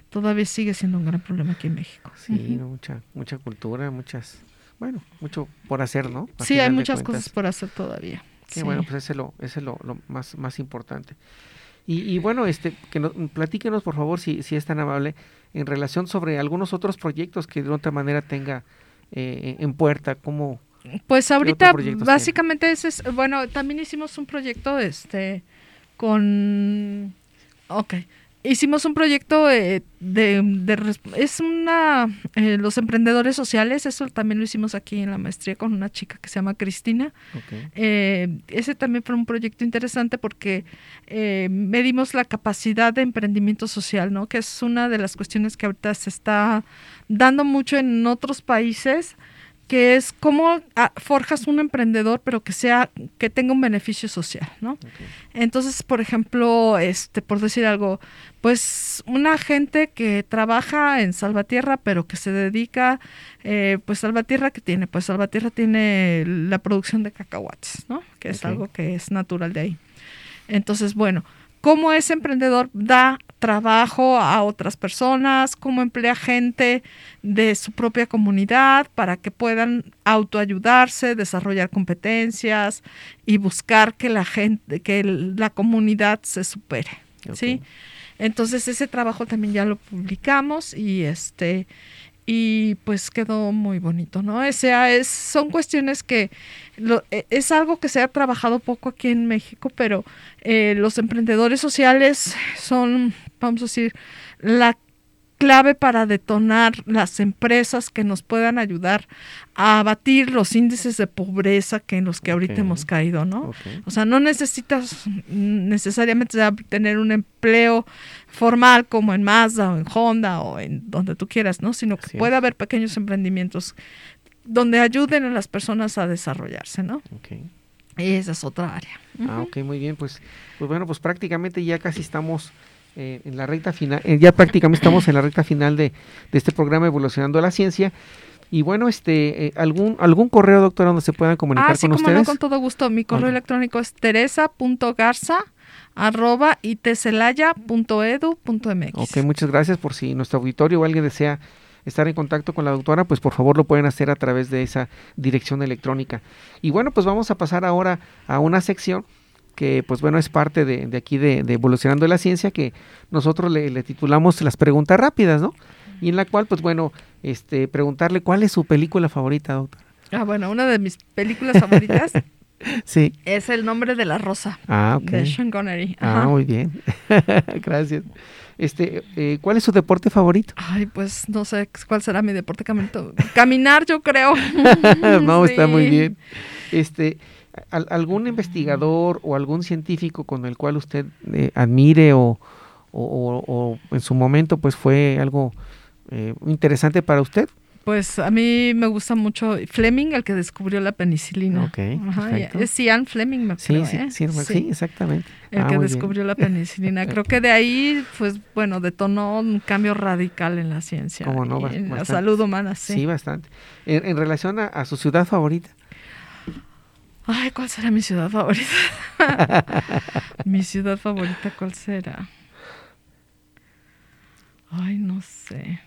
Todavía sigue siendo un gran problema aquí en México. Sí, mucha, mucha cultura, muchas, bueno, mucho por hacer, ¿no? sí, hay muchas cosas por hacer todavía. Sí, bueno, pues ese es lo, ese es lo, más, más importante. Y, bueno, este, que nos, platíquenos por favor, si, si es tan amable, en relación sobre algunos otros proyectos que de otra manera tenga eh, en puerta, como... Pues ahorita básicamente ese es, bueno, también hicimos un proyecto este con... Ok, hicimos un proyecto de, de, es una eh, los emprendedores sociales eso también lo hicimos aquí en la maestría con una chica que se llama Cristina. Eh, ese también fue un proyecto interesante porque eh, medimos la capacidad de emprendimiento social no que es una de las cuestiones que ahorita se está dando mucho en otros países que es cómo ah, forjas un emprendedor, pero que sea, que tenga un beneficio social, ¿no? Entonces, por ejemplo, este, por decir algo, pues una gente que trabaja en Salvatierra, pero que se dedica, eh, pues Salvatierra que tiene, pues Salvatierra tiene la producción de cacahuates, ¿no? Que es algo que es natural de ahí. Entonces, bueno, cómo ese emprendedor da trabajo a otras personas, cómo emplea gente de su propia comunidad para que puedan autoayudarse, desarrollar competencias y buscar que la gente, que la comunidad se supere, ¿sí? Entonces ese trabajo también ya lo publicamos y este y pues quedó muy bonito, ¿no? O sea, es, son cuestiones que e, es algo que se ha trabajado poco aquí en México, pero eh, los emprendedores sociales son, vamos a decir, la clave para detonar las empresas que nos puedan ayudar a abatir los índices de pobreza que en los que ahorita hemos caído, ¿no? O sea, no necesitas necesariamente tener un empleo formal como en Mazda o en Honda o en donde tú quieras, ¿no? Sino que puede haber pequeños emprendimientos donde ayuden a las personas a desarrollarse, ¿no? Y esa es otra área. Ah, ok, muy bien. Pues, pues bueno, pues prácticamente ya casi estamos eh, en la recta final, eh, ya prácticamente estamos en la recta final de, este programa Evolucionando la Ciencia. Y bueno, este, eh, algún algún correo, doctora, donde se puedan comunicar ah, sí, con ustedes. No, con todo gusto. Mi correo electrónico es teresa.garza arroba Ok, muchas gracias por si nuestro auditorio o alguien desea estar en contacto con la doctora, pues por favor lo pueden hacer a través de esa dirección electrónica. Y bueno, pues vamos a pasar ahora a una sección que pues bueno es parte de, aquí de, Evolucionando la Ciencia, que nosotros le, titulamos las preguntas rápidas, ¿no? Y en la cual pues bueno, este preguntarle cuál es su película favorita, doctor. Ah, bueno, una de mis películas favoritas sí. es El nombre de la rosa ah, de Sean Connery. Ah, muy bien. Gracias. Este, eh, ¿cuál es su deporte favorito? Ay, pues no sé cuál será mi deporte Caminar, yo creo. no, está muy bien. Este, algún investigador o algún científico con el cual usted eh, admire o, o, en su momento pues fue algo eh, interesante para usted? Pues a mí me gusta mucho Fleming, el que descubrió la penicilina. Ok, es Ian Fleming, me sí, sí, sí, sí, exactamente. El ah, que descubrió la penicilina. Creo que de ahí, pues bueno, detonó un cambio radical en la ciencia. no? en la salud humana, sí. Sí, bastante. En, relación a, su ciudad favorita. Ay, ¿cuál será mi ciudad favorita? mi ciudad favorita, ¿cuál será? Ay, no sé.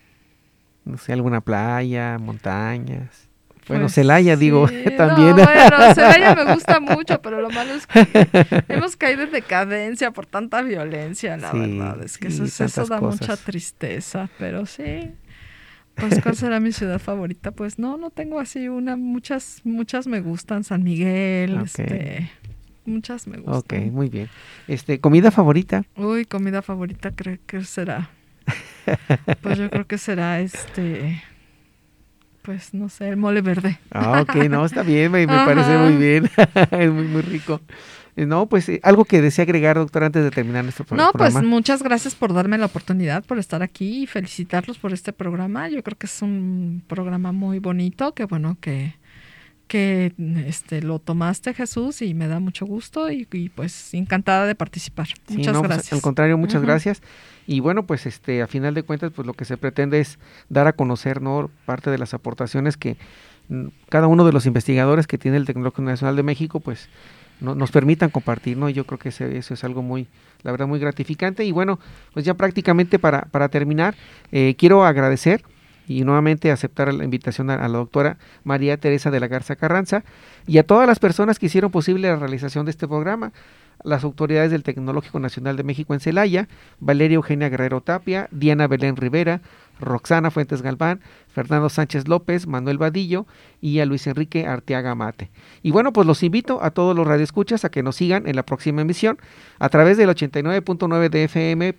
No sé, alguna playa, montañas. Bueno, pues Celaya, digo, también. bueno, Celaya me gusta mucho, pero lo malo es que hemos caído en decadencia por tanta violencia, la verdad. Es que eso, eso da mucha tristeza, pero sí. Pues, ¿cuál será mi ciudad favorita? Pues no, no tengo así una, muchas, muchas me gustan, San Miguel, este, muchas me gustan. Ok, muy bien. Este, ¿comida favorita? Uy, comida favorita creo que será. Pues yo creo que será este, pues no sé, el mole verde. Ah, ok, no, está bien, me, parece muy bien, es muy, muy rico. No, pues eh, algo que desea agregar, doctor, antes de terminar nuestro programa. No, pues muchas gracias por darme la oportunidad, por estar aquí y felicitarlos por este programa. Yo creo que es un programa muy bonito, que bueno, que, que este, lo tomaste, Jesús, y me da mucho gusto y, pues encantada de participar. muchas pues, gracias. al contrario, muchas gracias. Y bueno, pues este, a final de cuentas, pues lo que se pretende es dar a conocer, ¿no? Parte de las aportaciones que mm, cada uno de los investigadores que tiene el Tecnológico Nacional de México, pues nos permitan compartir, ¿no? Yo creo que eso es algo muy, la verdad, muy gratificante. Y bueno, pues ya prácticamente para, para terminar, eh, quiero agradecer y nuevamente aceptar la invitación a, la doctora María Teresa de la Garza Carranza y a todas las personas que hicieron posible la realización de este programa. las autoridades del Tecnológico Nacional de México en Celaya, Valeria Eugenia Guerrero Tapia, Diana Belén Rivera, Roxana Fuentes Galván, Fernando Sánchez López, Manuel Vadillo y a Luis Enrique Arteaga Mate. Y bueno, pues los invito a todos los radioescuchas a que nos sigan en la próxima emisión a través del 89.9 de FM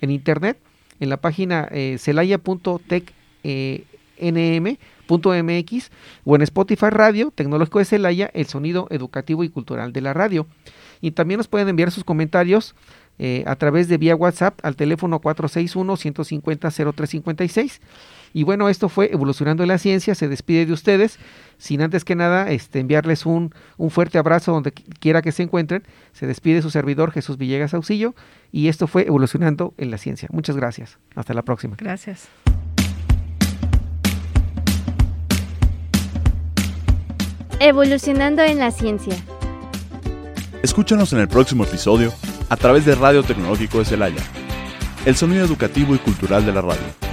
en internet, en la página eh, eh, o en Spotify Radio, Tecnológico de Celaya, el sonido educativo y cultural de la radio. Y también nos pueden enviar sus comentarios eh, a través de vía WhatsApp al teléfono 461-150-0356. Y bueno, esto fue Evolucionando en la Ciencia, se despide de ustedes, sin antes que nada este, enviarles un, un fuerte abrazo donde quiera que se encuentren. Se despide su servidor Jesús Villegas Auxillo y esto fue Evolucionando en la Ciencia. Muchas gracias. Hasta la próxima. Gracias. Evolucionando en la Ciencia. Escúchanos en el próximo episodio a través de Radio Tecnológico de Celaya, el sonido educativo y cultural de la radio.